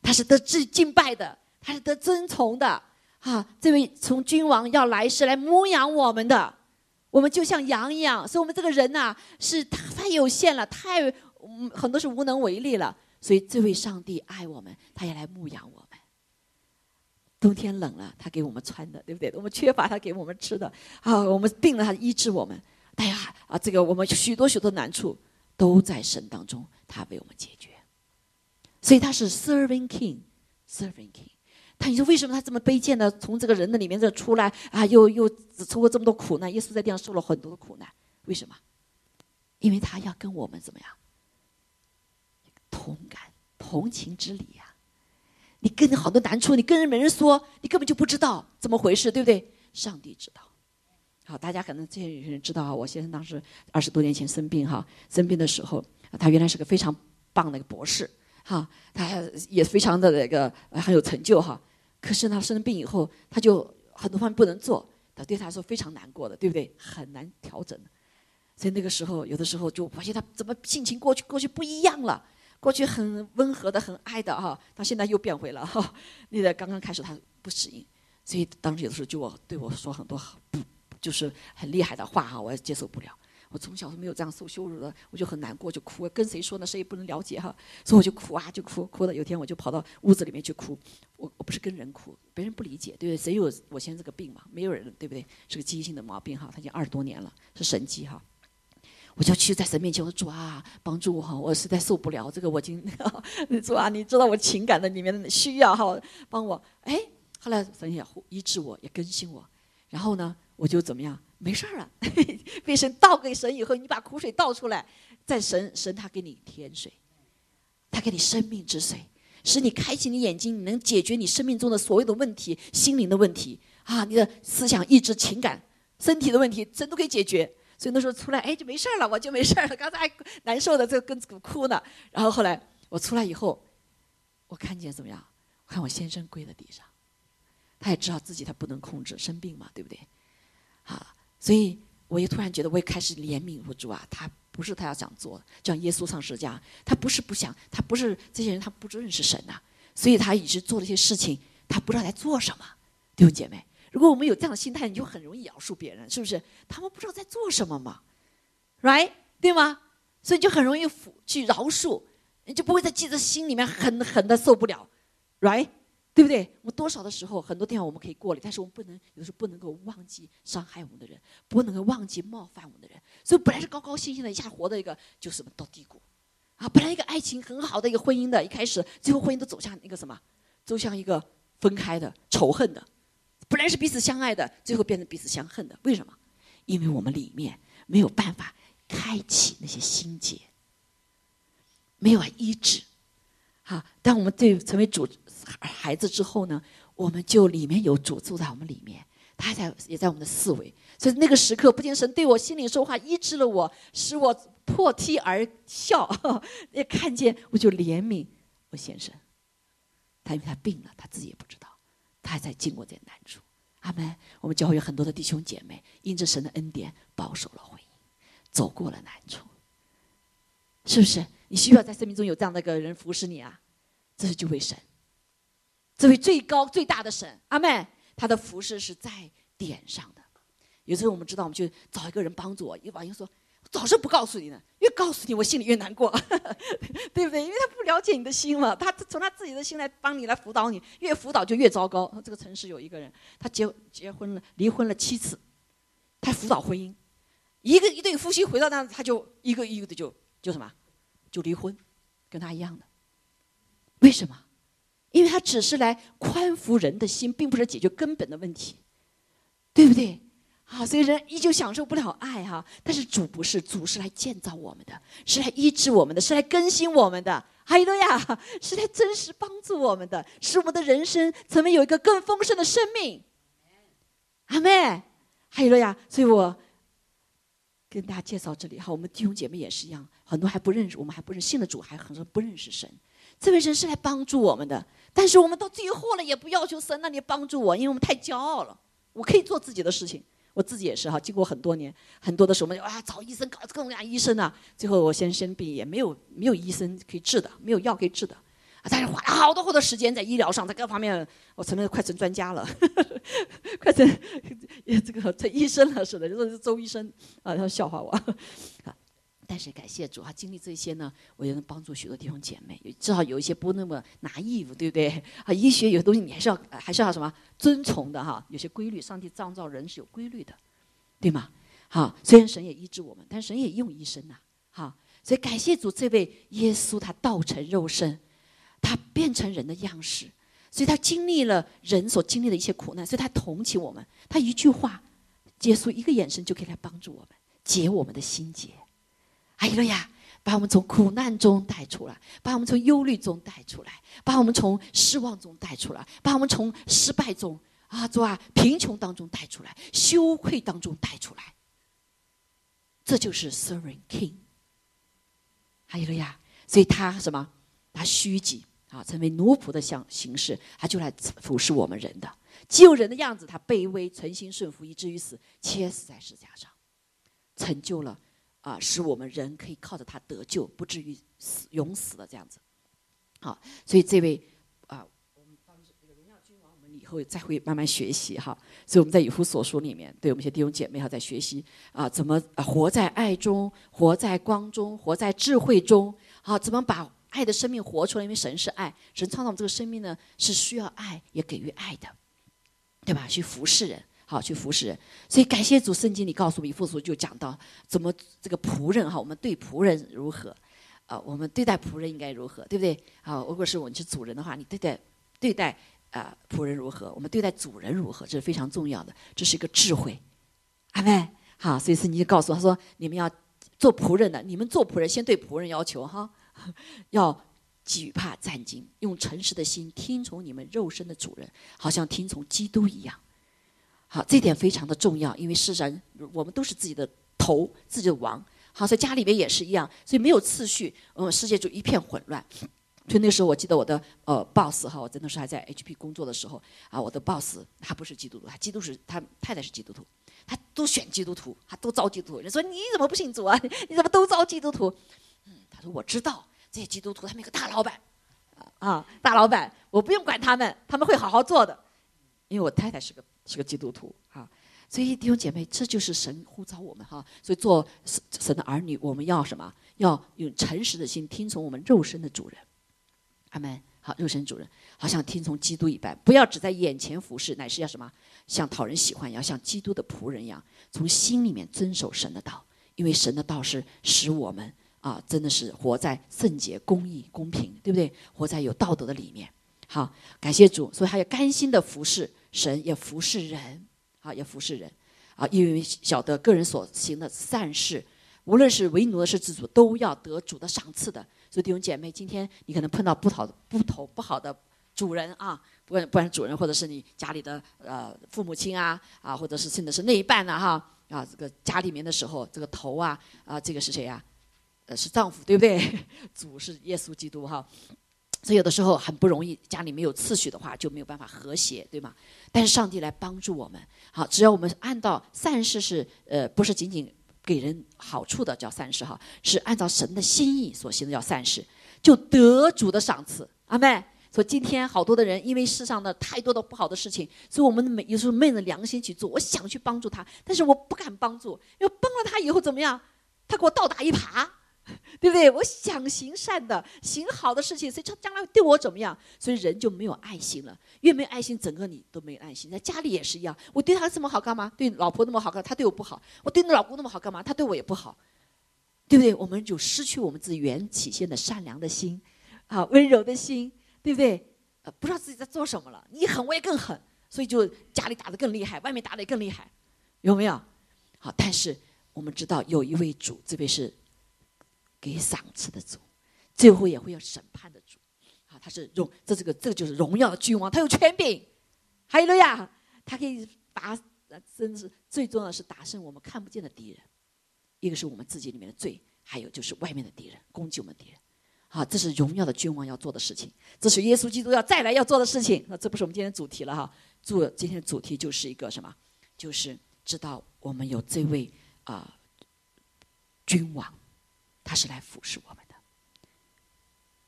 他是得至敬拜的，他是得尊崇的。啊，这位从君王要来是来牧养我们的，我们就像羊一样，所以我们这个人呐是太有限了，太很多是无能为力了。所以这位上帝爱我们，他也来牧养我。冬天冷了，他给我们穿的，对不对？我们缺乏他给我们吃的。啊，我们病了，他医治我们。哎呀，啊，这个我们许多许多难处都在神当中，他为我们解决。所以他是 Serving King，Serving King。他你说为什么他这么卑贱的从这个人的里面这出来啊？又又受过这么多苦难？耶稣在地上受了很多的苦难，为什么？因为他要跟我们怎么样？同感、同情之理呀！你跟好多难处，你跟人没人说，你根本就不知道怎么回事，对不对？上帝知道。好，大家可能这些人知道啊。我先生当时二十多年前生病哈，生病的时候，他原来是个非常棒的一个博士哈，他也非常的那个很有成就哈。可是呢，生病以后，他就很多方面不能做，他对他来说非常难过的，对不对？很难调整。所以那个时候，有的时候就发现他怎么性情过去过去不一样了，过去很温和的、很爱的哈，他现在又变回了哈。那个刚刚开始他不适应，所以当时有的时候就我对我说很多不就是很厉害的话哈，我也接受不了。我从小都没有这样受羞辱的，我就很难过，就哭。跟谁说呢？谁也不能了解哈，所以我就哭啊，就哭，哭的有天我就跑到屋子里面去哭。我我不是跟人哭，别人不理解，对不对？谁有我现在这个病嘛？没有人，对不对？是个记忆性的毛病哈，他已经二十多年了，是神迹哈。我就去在神面前，我说主啊，帮助我哈，我实在受不了这个，我已经主啊，你知道我情感的里面的需要哈，帮我。哎，后来神也医治我，也更新我，然后呢，我就怎么样？没事儿了，被神倒给神以后，你把苦水倒出来，在神神他给你甜水，他给你生命之水，使你开启你眼睛，你能解决你生命中的所有的问题，心灵的问题啊，你的思想、意志、情感、身体的问题，神都可以解决。所以那时候出来，哎，就没事了，我就没事了。刚才还难受的，这跟哭呢。然后后来我出来以后，我看见怎么样？我看我先生跪在地上，他也知道自己他不能控制，生病嘛，对不对？啊。所以，我也突然觉得，我也开始怜悯主啊。他不是他要想做，像耶稣上十字架，他不是不想，他不是这些人，他不认识神呐。所以他一直做了一些事情，他不知道在做什么。弟兄姐妹，如果我们有这样的心态，你就很容易饶恕别人，是不是？他们不知道在做什么嘛，right？对吗？所以就很容易去饶恕，你就不会再记在心里面，狠狠的受不了，right？对不对？我们多少的时候，很多地方我们可以过滤，但是我们不能，有时候不能够忘记伤害我们的人，不能够忘记冒犯我们的人。所以本来是高高兴兴的，一下活的一个就什么到低谷，啊，本来一个爱情很好的一个婚姻的，一开始最后婚姻都走向那个什么，走向一个分开的仇恨的。本来是彼此相爱的，最后变成彼此相恨的。为什么？因为我们里面没有办法开启那些心结，没有医治。好，当我们对成为主。孩子之后呢，我们就里面有主住在我们里面，他在也在我们的思维，所以那个时刻，不仅神对我心里说话，医治了我，使我破涕而笑，也看见我就怜悯我先生，他因为他病了，他自己也不知道，他还在经过这难处。阿门。我们教会有很多的弟兄姐妹，因着神的恩典保守了婚姻，走过了难处，是不是？你需要在生命中有这样的一个人服侍你啊？这是就为神。这位最高最大的神，阿妹，他的服侍是在点上的。有时候我们知道，我们就找一个人帮助我。一网友说：“早是不告诉你呢，越告诉你，我心里越难过，对不对？因为他不了解你的心嘛，他从他自己的心来帮你来辅导你，越辅导就越糟糕。这个城市有一个人，他结结婚了，离婚了七次，他辅导婚姻，一个一对夫妻回到那，他就一个一个的就就什么，就离婚，跟他一样的。为什么？因为他只是来宽抚人的心，并不是解决根本的问题，对不对？啊，所以人依旧享受不了爱哈。但是主不是，主是来建造我们的，是来医治我们的，是来更新我们的。哈利路亚，是来真实帮助我们的，使我们的人生成为有一个更丰盛的生命。阿妹，哈利路亚。所以我跟大家介绍这里哈，我们弟兄姐妹也是一样，很多还不认识，我们还不认识信的主，还很多不认识神。这位神是来帮助我们的。但是我们到最后了，也不要求神，那你帮助我，因为我们太骄傲了。我可以做自己的事情，我自己也是哈，经过很多年，很多的时候我们啊找医生，搞各种各样医生啊，最后我先生病，也没有没有医生可以治的，没有药可以治的，啊，但是花了好多好多时间在医疗上，在各方面，我成了快成专家了，快成 这个成医生了似的，就是周医生啊，他笑话我，啊。但是感谢主，哈，经历这些呢，我也能帮助许多弟兄姐妹，至少有一些不那么拿义务，对不对？啊，医学有的东西你还是要还是要什么遵从的哈，有些规律，上帝创造人是有规律的，对吗？好，虽然神也医治我们，但神也用医生呐，好，所以感谢主，这位耶稣他道成肉身，他变成人的样式，所以他经历了人所经历的一些苦难，所以他同情我们，他一句话，耶稣一个眼神就可以来帮助我们，解我们的心结。哎呀，把我们从苦难中带出来，把我们从忧虑中带出来，把我们从失望中带出来，把我们从失败中啊，主啊，贫穷当中带出来，羞愧当中带出来。这就是 Serving King。还有了呀，所以他什么？他虚己啊，成为奴仆的像形式，他就来服侍我们人的，既有人的样子，他卑微，存心顺服，以至于死，切死在石架上，成就了。啊，使我们人可以靠着他得救，不至于死永死的这样子。好，所以这位啊，我们当时这个荣耀君王，我们以后再会慢慢学习哈。所以我们在以弗所书里面，对我们一些弟兄姐妹哈，在学习啊，怎么活在爱中，活在光中，活在智慧中。好，怎么把爱的生命活出来？因为神是爱，神创造我们这个生命呢，是需要爱，也给予爱的，对吧？去服侍人。好，去服侍人，所以感谢主，圣经里告诉我们，以父所就讲到怎么这个仆人哈，我们对仆人如何，啊，我们对待仆人应该如何，对不对？好，如果是我们是主人的话，你对待对待啊仆人如何？我们对待主人如何？这是非常重要的，这是一个智慧，阿妹，好，所以圣经就告诉他说，你们要做仆人的，你们做仆人先对仆人要求哈，要惧怕战兢，用诚实的心听从你们肉身的主人，好像听从基督一样。好，这点非常的重要，因为世人我们都是自己的头，自己的王。好，在家里面也是一样，所以没有次序，嗯，世界就一片混乱。所以那时候我记得我的呃 boss 哈，我真的是还在 HP 工作的时候啊，我的 boss 他不是基督徒，他基督是他太太是基督徒，他都选基督徒，他都招基督徒。人说你怎么不信主啊？你怎么都招基督徒？嗯，他说我知道这些基督徒他们有个大老板，啊，大老板，我不用管他们，他们会好好做的，因为我太太是个。是个基督徒哈，所以弟兄姐妹，这就是神呼召我们哈。所以做神神的儿女，我们要什么？要用诚实的心听从我们肉身的主人。阿门。好，肉身主人，好像听从基督一般，不要只在眼前服侍，乃是要什么？像讨人喜欢，要像基督的仆人一样，从心里面遵守神的道。因为神的道是使我们啊，真的是活在圣洁、公义、公平，对不对？活在有道德的里面。好，感谢主，所以还要甘心的服侍。神也服侍人，啊，也服侍人，啊，因为晓得个人所行的善事，无论是为奴的是自主，都要得主的赏赐的。所以弟兄姐妹，今天你可能碰到不好、不投不好的主人啊，不管不管主人，或者是你家里的呃父母亲啊，啊，或者是甚至是那一半呢，哈，啊，这个家里面的时候，这个头啊，啊，这个是谁呀？呃，是丈夫，对不对？主是耶稣基督，哈。所以有的时候很不容易，家里没有次序的话就没有办法和谐，对吗？但是上帝来帮助我们，好，只要我们按照善事是呃，不是仅仅给人好处的叫善事哈，是按照神的心意所行的叫善事，就得主的赏赐。阿妹，说今天好多的人因为世上的太多的不好的事情，所以我们每有时候昧着良心去做，我想去帮助他，但是我不敢帮助，因为帮了他以后怎么样？他给我倒打一耙。对不对？我想行善的，行好的事情，所以他将来对我怎么样？所以人就没有爱心了。越没有爱心，整个你都没有爱心。在家里也是一样，我对他这么好干嘛？对老婆那么好干嘛，他对我不好。我对那老公那么好干嘛？他对我也不好，对不对？我们就失去我们自己原起现的善良的心，啊，温柔的心，对不对？呃，不知道自己在做什么了。你狠，我也更狠，所以就家里打得更厉害，外面打得也更厉害，有没有？好，但是我们知道有一位主，这位是。给赏赐的主，最后也会要审判的主，啊，他是荣，这这个这个就是荣耀的君王，他有权柄，还有了呀，他可以打，甚至最重要的是打胜我们看不见的敌人，一个是我们自己里面的罪，还有就是外面的敌人攻击我们的敌人，好，这是荣耀的君王要做的事情，这是耶稣基督要再来要做的事情，那这不是我们今天的主题了哈，做今天的主题就是一个什么，就是。知道我们有这位啊君王，他是来服侍我们的，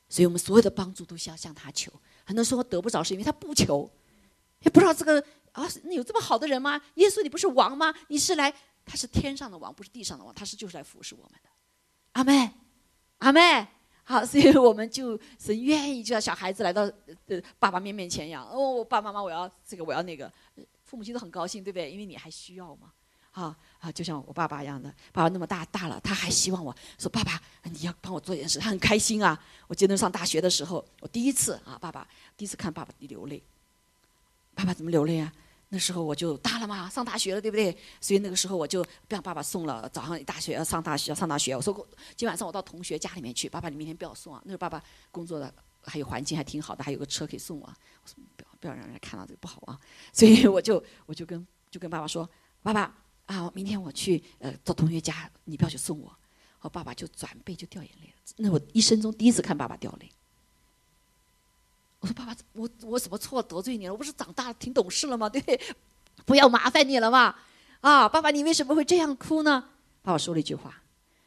所以我们所有的帮助都需要向他求。很多时候得不着，是因为他不求，也不知道这个啊，有这么好的人吗？耶稣，你不是王吗？你是来，他是天上的王，不是地上的王，他是就是来服侍我们的。阿妹，阿妹。好，所以我们就是愿意，就让小孩子来到呃爸爸面面前一样。哦，爸爸妈妈，我要这个，我要那个，父母亲都很高兴，对不对？因为你还需要嘛。啊啊，就像我爸爸一样的，爸爸那么大大了，他还希望我说爸爸，你要帮我做一件事，他很开心啊。我记得上大学的时候，我第一次啊，爸爸第一次看爸爸流泪。爸爸怎么流泪啊？那时候我就大了嘛，上大学了，对不对？所以那个时候我就不让爸爸送了。早上大学要上大学，要上大学。我说今晚上我到同学家里面去。爸爸，你明天不要送啊。那时候爸爸工作的还有环境还挺好的，还有个车可以送我。我说不要不要让人看到这个不好啊。所以我就我就跟就跟爸爸说，爸爸啊，明天我去呃到同学家，你不要去送我。我爸爸就转背就掉眼泪了。那我一生中第一次看爸爸掉泪。我说：“爸爸，我我什么错得罪你了？我不是长大了挺懂事了吗？对不对？不要麻烦你了嘛！啊，爸爸，你为什么会这样哭呢？”爸爸说了一句话：“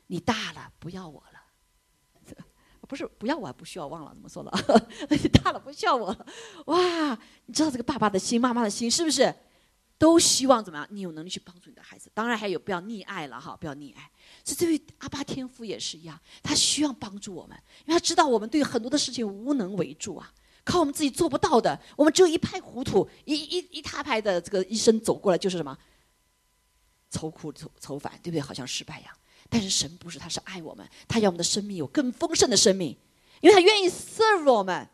你大了，不要我了。”不是不要我，不需要忘了怎么说了？大了，不需要我了。哇，你知道这个爸爸的心，妈妈的心是不是都希望怎么样？你有能力去帮助你的孩子。当然还有不要溺爱了哈，不要溺爱。所以这位阿巴天父也是一样，他需要帮助我们，因为他知道我们对很多的事情无能为助啊。靠我们自己做不到的，我们只有一派糊涂，一一一塌派的这个一生走过来就是什么？愁苦愁愁烦，对不对？好像失败一样。但是神不是，他是爱我们，他要我们的生命有更丰盛的生命，因为他愿意 serve 我们。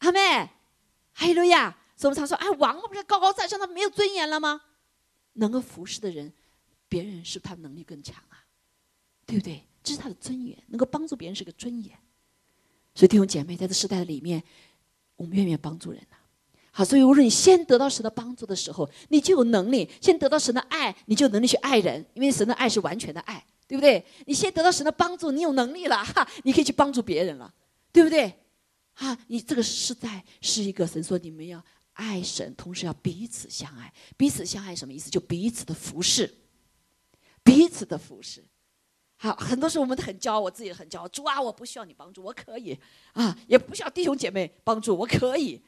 阿妹，哈利路亚！所以我们常说，哎，王不是高高在上，他没有尊严了吗？能够服侍的人，别人是他能力更强啊，对不对？这是他的尊严，能够帮助别人是个尊严。所以弟兄姐妹，在这时代里面，我们愿不愿意帮助人呢？好，所以无论你先得到神的帮助的时候，你就有能力；先得到神的爱，你就有能力去爱人，因为神的爱是完全的爱，对不对？你先得到神的帮助，你有能力了，哈，你可以去帮助别人了，对不对？哈，你这个时代是一个神说你们要爱神，同时要彼此相爱。彼此相爱什么意思？就彼此的服侍，彼此的服侍。好，很多时候我们都很骄傲，我自己很骄傲。主啊，我不需要你帮助，我可以啊，也不需要弟兄姐妹帮助，我可以。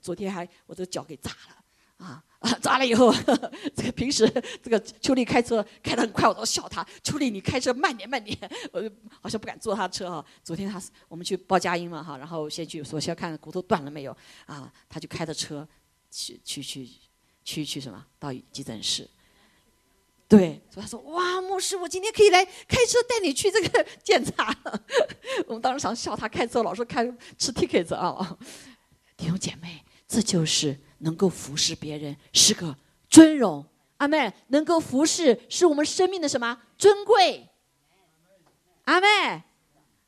昨天还我的脚给砸了啊啊！砸了以后，这个平时这个秋丽开车开得很快，我都笑她。秋丽，你开车慢点慢点，我就好像不敢坐她车哈。昨天她我们去报佳音嘛哈，然后先去说先看骨头断了没有啊，她就开着车去去去去去什么到急诊室。对，所以他说：“哇，牧师，我今天可以来开车带你去这个 检查。”我们当时想笑他开车老是开吃 tickets 啊，弟兄姐妹，这就是能够服侍别人是个尊荣。阿妹，能够服侍是我们生命的什么尊贵？阿妹，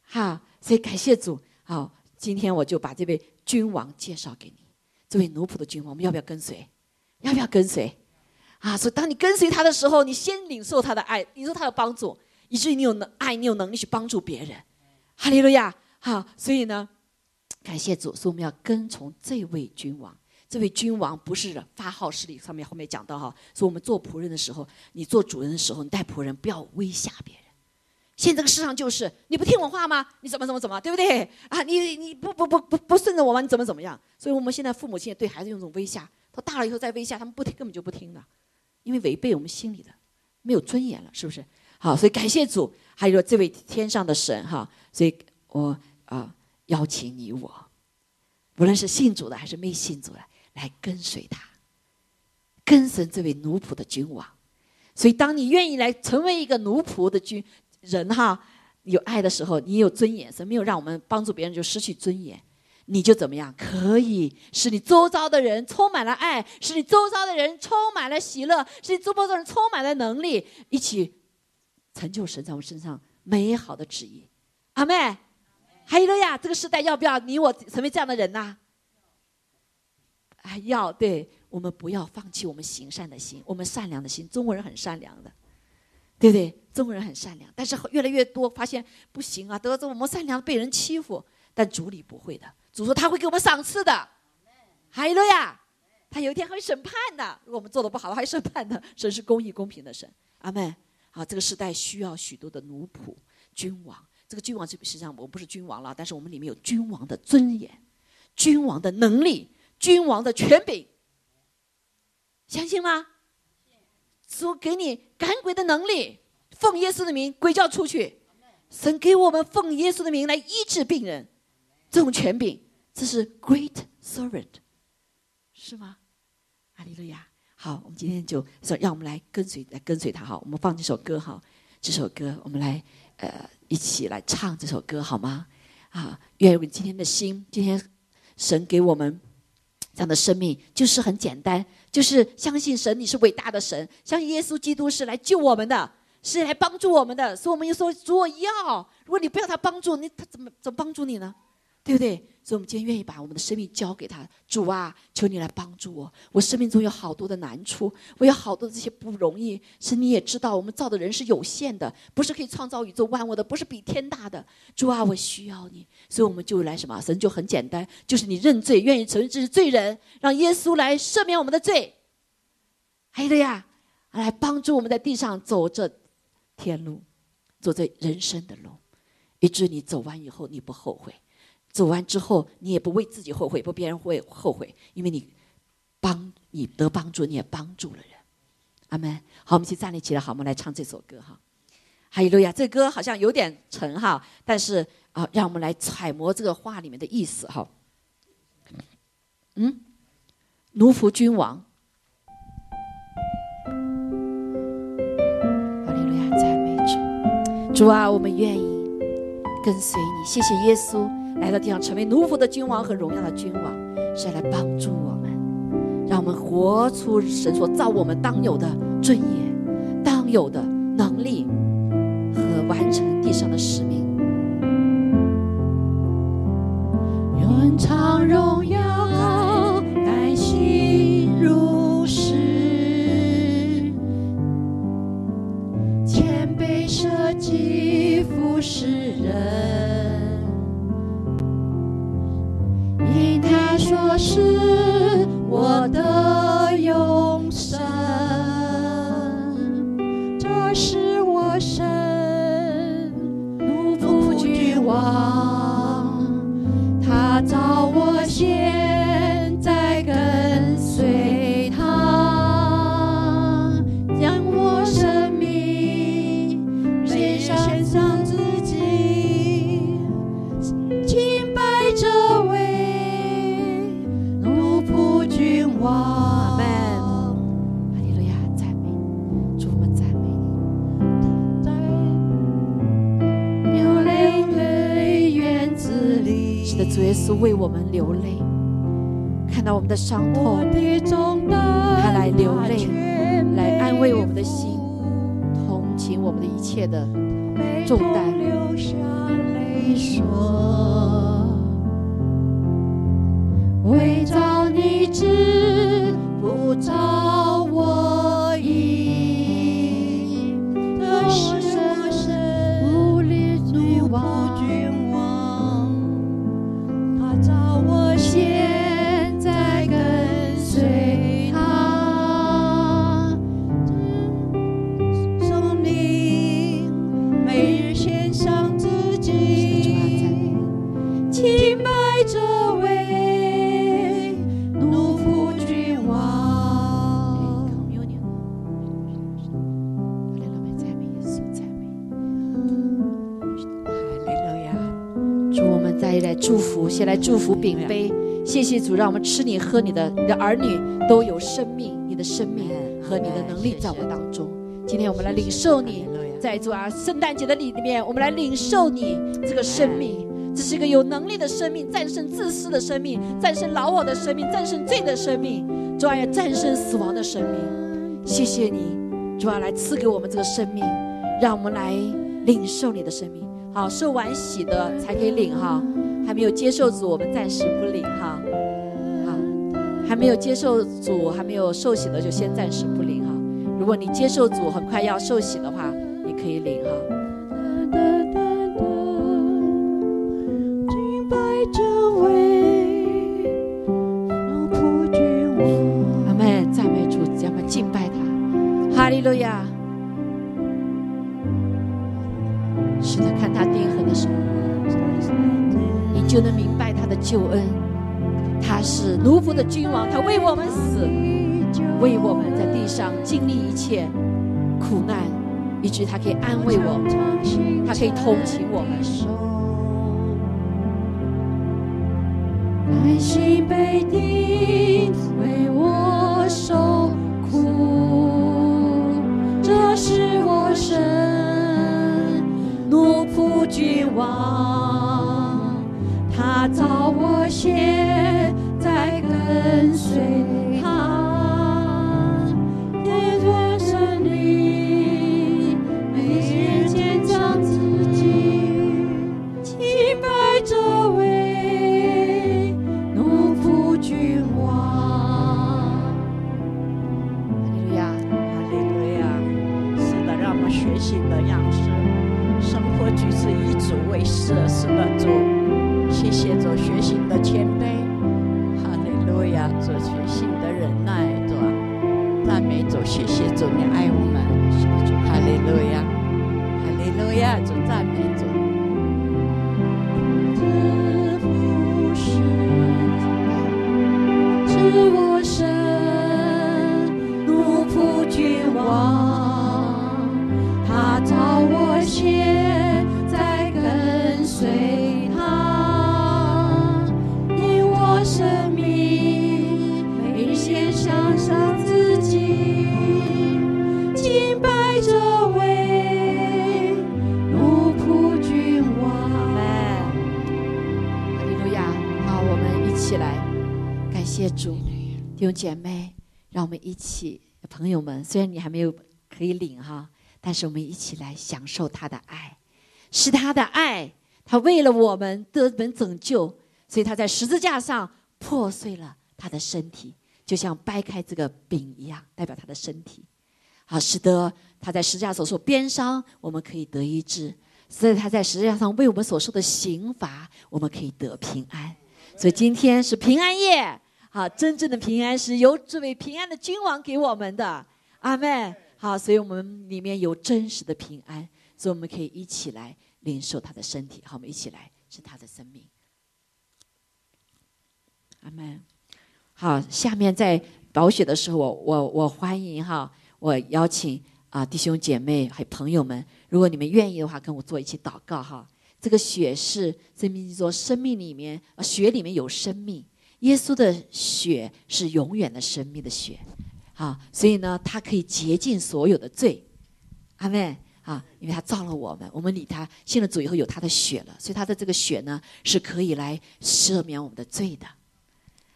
好，所以感谢主。好，今天我就把这位君王介绍给你，这位奴仆的君王，我们要不要跟随？要不要跟随？啊，所以当你跟随他的时候，你先领受他的爱，领受他的帮助，以至于你有能爱，你有能力去帮助别人。哈利路亚！好，所以呢，感谢主，所以我们要跟从这位君王。这位君王不是发号施令，上面后面讲到哈，说我们做仆人的时候，你做主人的时候，你带仆人不要威吓别人。现在这个世上就是你不听我话吗？你怎么怎么怎么，对不对？啊，你你不不不不不顺着我吗？你怎么怎么样？所以我们现在父母亲对孩子用这种威吓，他大了以后再威吓，他们不听，根本就不听的。因为违背我们心里的，没有尊严了，是不是？好，所以感谢主，还有这位天上的神哈，所以我啊邀请你我，无论是信主的还是没信主的，来跟随他，跟随这位奴仆的君王。所以，当你愿意来成为一个奴仆的君人哈，有爱的时候，你有尊严，神没有让我们帮助别人就失去尊严。你就怎么样？可以使你周遭的人充满了爱，使你周遭的人充满了喜乐，使你周遭的人充满了能力，一起成就神在我们身上美好的旨意。阿妹，还有了呀，这个时代要不要你我成为这样的人呐？还要对我们不要放弃我们行善的心，我们善良的心。中国人很善良的，对不对？中国人很善良，但是越来越多发现不行啊，得着我们善良被人欺负，但主里不会的。主说他会给我们赏赐的，哈利路亚，他有一天还会审判的。如果我们做的不好，他会审判的。神是公义公平的神。阿门。好，这个时代需要许多的奴仆、君王。这个君王实际上我们不是君王了，但是我们里面有君王的尊严、君王的能力、君王的权柄。相信吗？说给你赶鬼的能力，奉耶稣的名，鬼叫出去。神给我们奉耶稣的名来医治病人，这种权柄，这是 great servant，是吗？阿利路亚。好，我们今天就说，让我们来跟随，来跟随他。哈，我们放这首歌哈，这首歌我们来呃一起来唱这首歌好吗？啊，愿我今天的心，今天神给我们这样的生命，就是很简单，就是相信神，你是伟大的神，相信耶稣基督是来救我们的。是来帮助我们的，所以我们又说主我要。如果你不要他帮助，你他怎么怎么帮助你呢？对不对？所以，我们今天愿意把我们的生命交给他。主啊，求你来帮助我。我生命中有好多的难处，我有好多的这些不容易。是你也知道，我们造的人是有限的，不是可以创造宇宙万物的，不是比天大的。主啊，我需要你，所以我们就来什么？神就很简单，就是你认罪，愿意承认这是罪人，让耶稣来赦免我们的罪。还有的呀，来帮助我们在地上走着。天路，走这人生的路，以致你走完以后你不后悔，走完之后你也不为自己后悔，不别人会后悔，因为你帮你得帮助，你也帮助了人。阿门。好，我们一起站立起来，好，我们来唱这首歌哈。哈利路亚，这歌好像有点沉哈，但是啊，让我们来揣摩这个话里面的意思哈。嗯，奴仆君王。哈利路亚，赞美主主啊，我们愿意跟随你。谢谢耶稣来到地上，成为奴仆的君王和荣耀的君王，是来帮助我们，让我们活出神所造我们当有的尊严、当有的能力和完成地上的使命。愿唱荣耀，甘心如是。舍己服侍人，说是我的主耶稣为我们流泪，看到我们的伤痛，他来流泪，来安慰我们的心，同情我们的一切的重担。为造你知，不造祝福饼杯。谢谢主，让我们吃你喝你的，你的儿女都有生命，你的生命和你的能力在我们当中。今天我们来领受你，在主啊圣诞节的里里面，我们来领受你这个生命。这是一个有能力的生命，战胜自私的生命，战胜老我的生命，战胜罪的生命，主啊战胜死亡的生命。谢谢你，主啊来赐给我们这个生命，让我们来领受你的生命。好，受完洗的才可以领哈，还没有接受组，我们暂时不领哈。好，还没有接受组，还没有受洗的就先暂时不领哈。如果你接受组很快要受洗的话，你可以领哈。阿妹，赞美主，咱们敬拜他，哈利路亚。就能明白他的救恩。他是奴仆的君王，他为我们死，为我们在地上经历一切苦难，以致他可以安慰我，他可以同情我们。甘心被钉，为我受苦，这是我神照我先，弟兄姐妹，让我们一起，朋友们，虽然你还没有可以领哈，但是我们一起来享受他的爱，是他的爱，他为了我们得本拯救，所以他在十字架上破碎了他的身体，就像掰开这个饼一样，代表他的身体。好，使得他在十字架所受鞭伤，我们可以得医治；所以他在十字架上为我们所受的刑罚，我们可以得平安。所以今天是平安夜，好，真正的平安是由这位平安的君王给我们的，阿门。好，所以我们里面有真实的平安，所以我们可以一起来领受他的身体，好，我们一起来是他的生命，阿门。好，下面在保血的时候，我我我欢迎哈，我邀请啊弟兄姐妹还有朋友们，如果你们愿意的话，跟我做一起祷告哈。这个血是生命说，生命里面啊血里面有生命，耶稣的血是永远的生命的血，啊，所以呢，它可以洁净所有的罪，阿妹啊，因为他造了我们，我们理他信了主以后有他的血了，所以他的这个血呢是可以来赦免我们的罪的。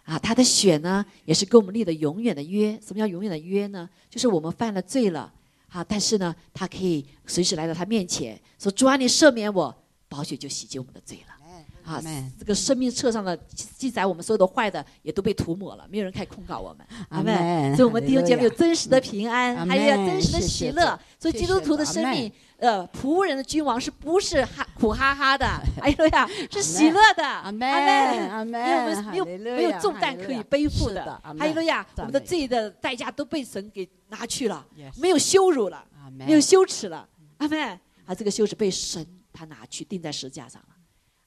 啊，他的血呢，也是跟我们立的永远的约。什么叫永远的约呢？就是我们犯了罪了，啊，但是呢，他可以随时来到他面前，说：“主啊，你赦免我，宝血就洗净我们的罪了。”啊，这个生命册上的记载，我们所有的坏的也都被涂抹了，没有人可以控告我们。阿门。所以，我们弟兄姐妹有真实的平安，还有真实的喜乐。所以，基督徒的生命，呃，仆人的君王是不是哈苦哈哈的？哎呦呀，是喜乐的。阿门。阿门。因为我们没有没有重担可以背负的。哈利路亚。我们的罪的代价都被神给拿去了，没有羞辱了，没有羞耻了。阿门。啊，这个羞耻被神他拿去钉在十字架上了。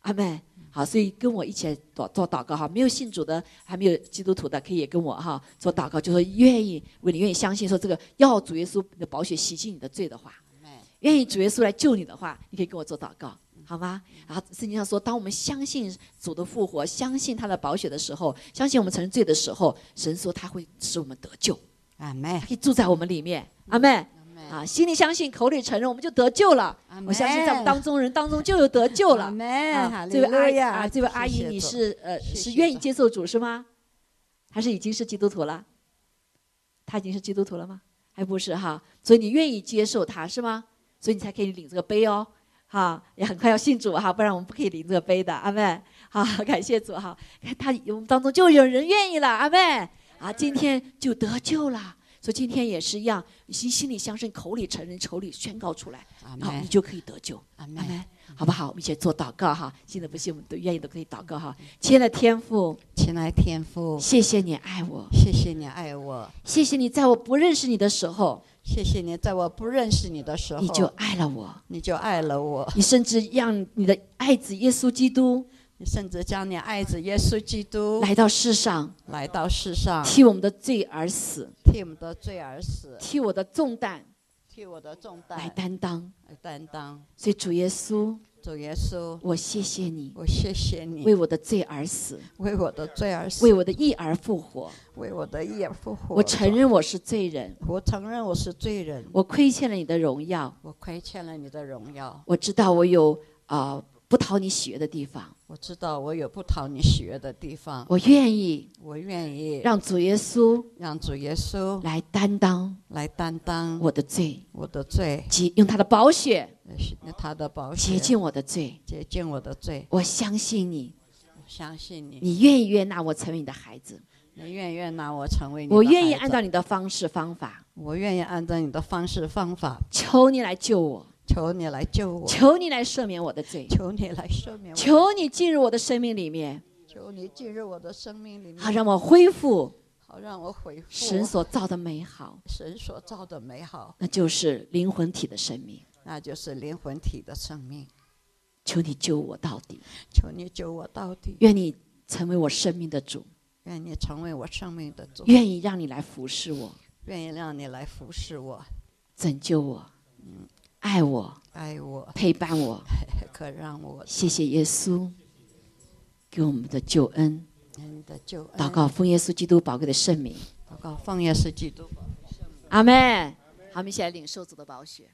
阿门。好，所以跟我一起做做祷告哈。没有信主的，还没有基督徒的，可以也跟我哈做祷告，就说愿意，如果你愿意相信说这个要主耶稣的宝血洗净你的罪的话，愿意主耶稣来救你的话，你可以跟我做祷告，好吗？然后圣经上说，当我们相信主的复活，相信他的宝血的时候，相信我们承认罪的时候，神说他会使我们得救，阿门，可以住在我们里面，阿门。啊，心里相信，口里承认，我们就得救了。我相信在我们当中人当中就有得救了。啊，这位阿姨啊，这位阿姨，你是呃是愿意接受主是吗？还是已经是基督徒了？他已经是基督徒了吗？还不是哈，所以你愿意接受他是吗？所以你才可以领这个杯哦。哈，也很快要信主哈，不然我们不可以领这个杯的。阿妹，好，感谢主哈。看他我们当中就有人愿意了，阿妹啊，今天就得救了。所以今天也是一样，心心里相信，口里承认，口里宣告出来，好，你就可以得救。阿门，好不好？我们一起做祷告哈。信的不信，我们都愿意都可以祷告哈。亲爱的天父，亲爱的天父，谢谢你爱我，谢谢你爱我，谢谢你在我不认识你的时候，谢谢你，在我不认识你的时候，你就爱了我，你就爱了我，你甚至让你的爱子耶稣基督你甚至将你爱子耶稣基督来到世上，来到世上，替我们的罪而死，替我们的罪而死，替我的重担替我的重担来担担当。来担当。所以主耶稣，主耶稣，我谢谢你我谢谢你为我的罪而死，为我的罪而死，为我的义而复活。为我的义而复活。我承，认我是罪人，我承认我是罪人，我亏欠了你的荣耀，我亏欠了你的荣耀。我知道我有啊、不讨你喜悦的地方，我知道我有不讨你喜悦的地方，我愿意我愿意让主耶稣让主耶稣来担当来担当我的罪，我的罪，及用他的宝血他的宝血洁净我的罪。洁净我的罪。我相信你，我相信你，你愿意悦纳我成为你的孩子，你愿意拿我成为你的我愿意按照你的方式方法，我愿意按照你的方式方法，求你来救我，求你来救我，求你来赦免我的罪，求你来赦免我，求你进入我的生命里面，求你进入我的生命里面，好让我恢复好让我恢复。神所造的美好，神所造的美好，那就是灵魂体的生命。那就是灵魂体的生命。求你救我到底，求你救我到底，愿你成为我生命的主，愿你成为我生命的主，愿意让你来服侍我，愿意让你来服侍我、拯救我，爱我，爱我，陪伴我。可让我谢谢耶稣给我们的救恩。的救恩。祷告，奉耶稣基督宝贵的圣名，祷告，奉耶稣基督。阿门。好，我们一起来领受主的宝血。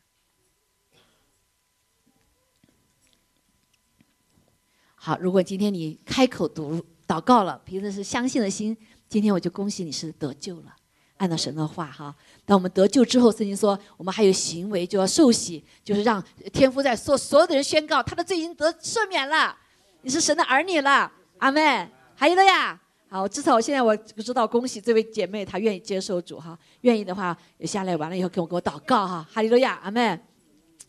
好，如果今天你开口读祷告了，凭着是相信的心，今天我就恭喜你是得救了。按照神的话哈，当我们得救之后，圣经说我们还有行为，就要受洗，就是让天父在所所有的人宣告他的罪已经得赦免了，你是神的儿女了。阿门。还有了呀。好，至少我现在我知道，恭喜这位姐妹，她愿意接受主哈，愿意的话，下来完了以后跟我给我祷告哈，哈利路亚，阿门。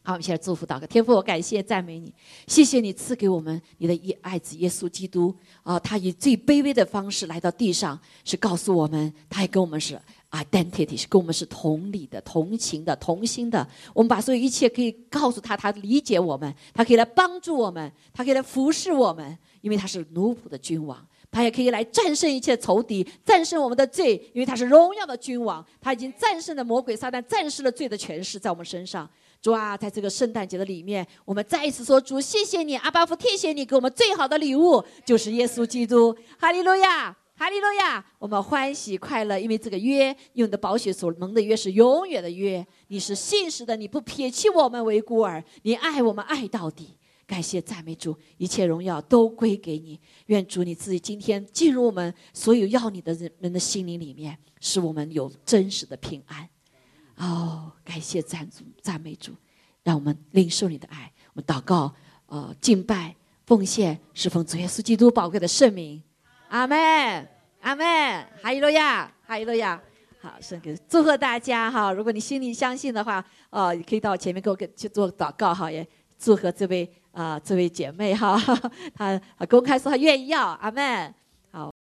好，我们现在祝福祷告，天父，我感谢赞美你，谢谢你赐给我们你的一爱子耶稣基督啊，他以最卑微的方式来到地上，是告诉我们，他也跟我们是 identity，是跟我们是同理的、同情的、同心的。我们把所有一切可以告诉他，他理解我们，他可以来帮助我们，他可以来服侍我们，因为他是奴仆的君王。他也可以来战胜一切仇敌，战胜我们的罪，因为他是荣耀的君王。他已经战胜了魔鬼撒旦，战胜了罪的权势在我们身上。主啊，在这个圣诞节的里面，我们再一次说：主，谢谢你，阿巴夫，谢谢你给我们最好的礼物，就是耶稣基督。哈利路亚，哈利路亚！我们欢喜快乐，因为这个约用你的宝血所蒙的约是永远的约。你是信实的，你不撇弃我们为孤儿，你爱我们爱到底。感谢赞美主，一切荣耀都归给你。愿主你自己今天进入我们所有要你的人人的心灵里面，使我们有真实的平安。哦，感谢赞主赞美主，让我们领受你的爱。我们祷告，呃，敬拜奉献，侍奉主耶稣基督宝贵的圣名。阿妹，阿妹，哈利路亚，哈利路亚。好，圣给祝贺大家哈！如果你心里相信的话，呃，可以到前面给我给去做祷告哈，也祝贺这位啊、这位姐妹哈，她公开说她愿意要，阿妹。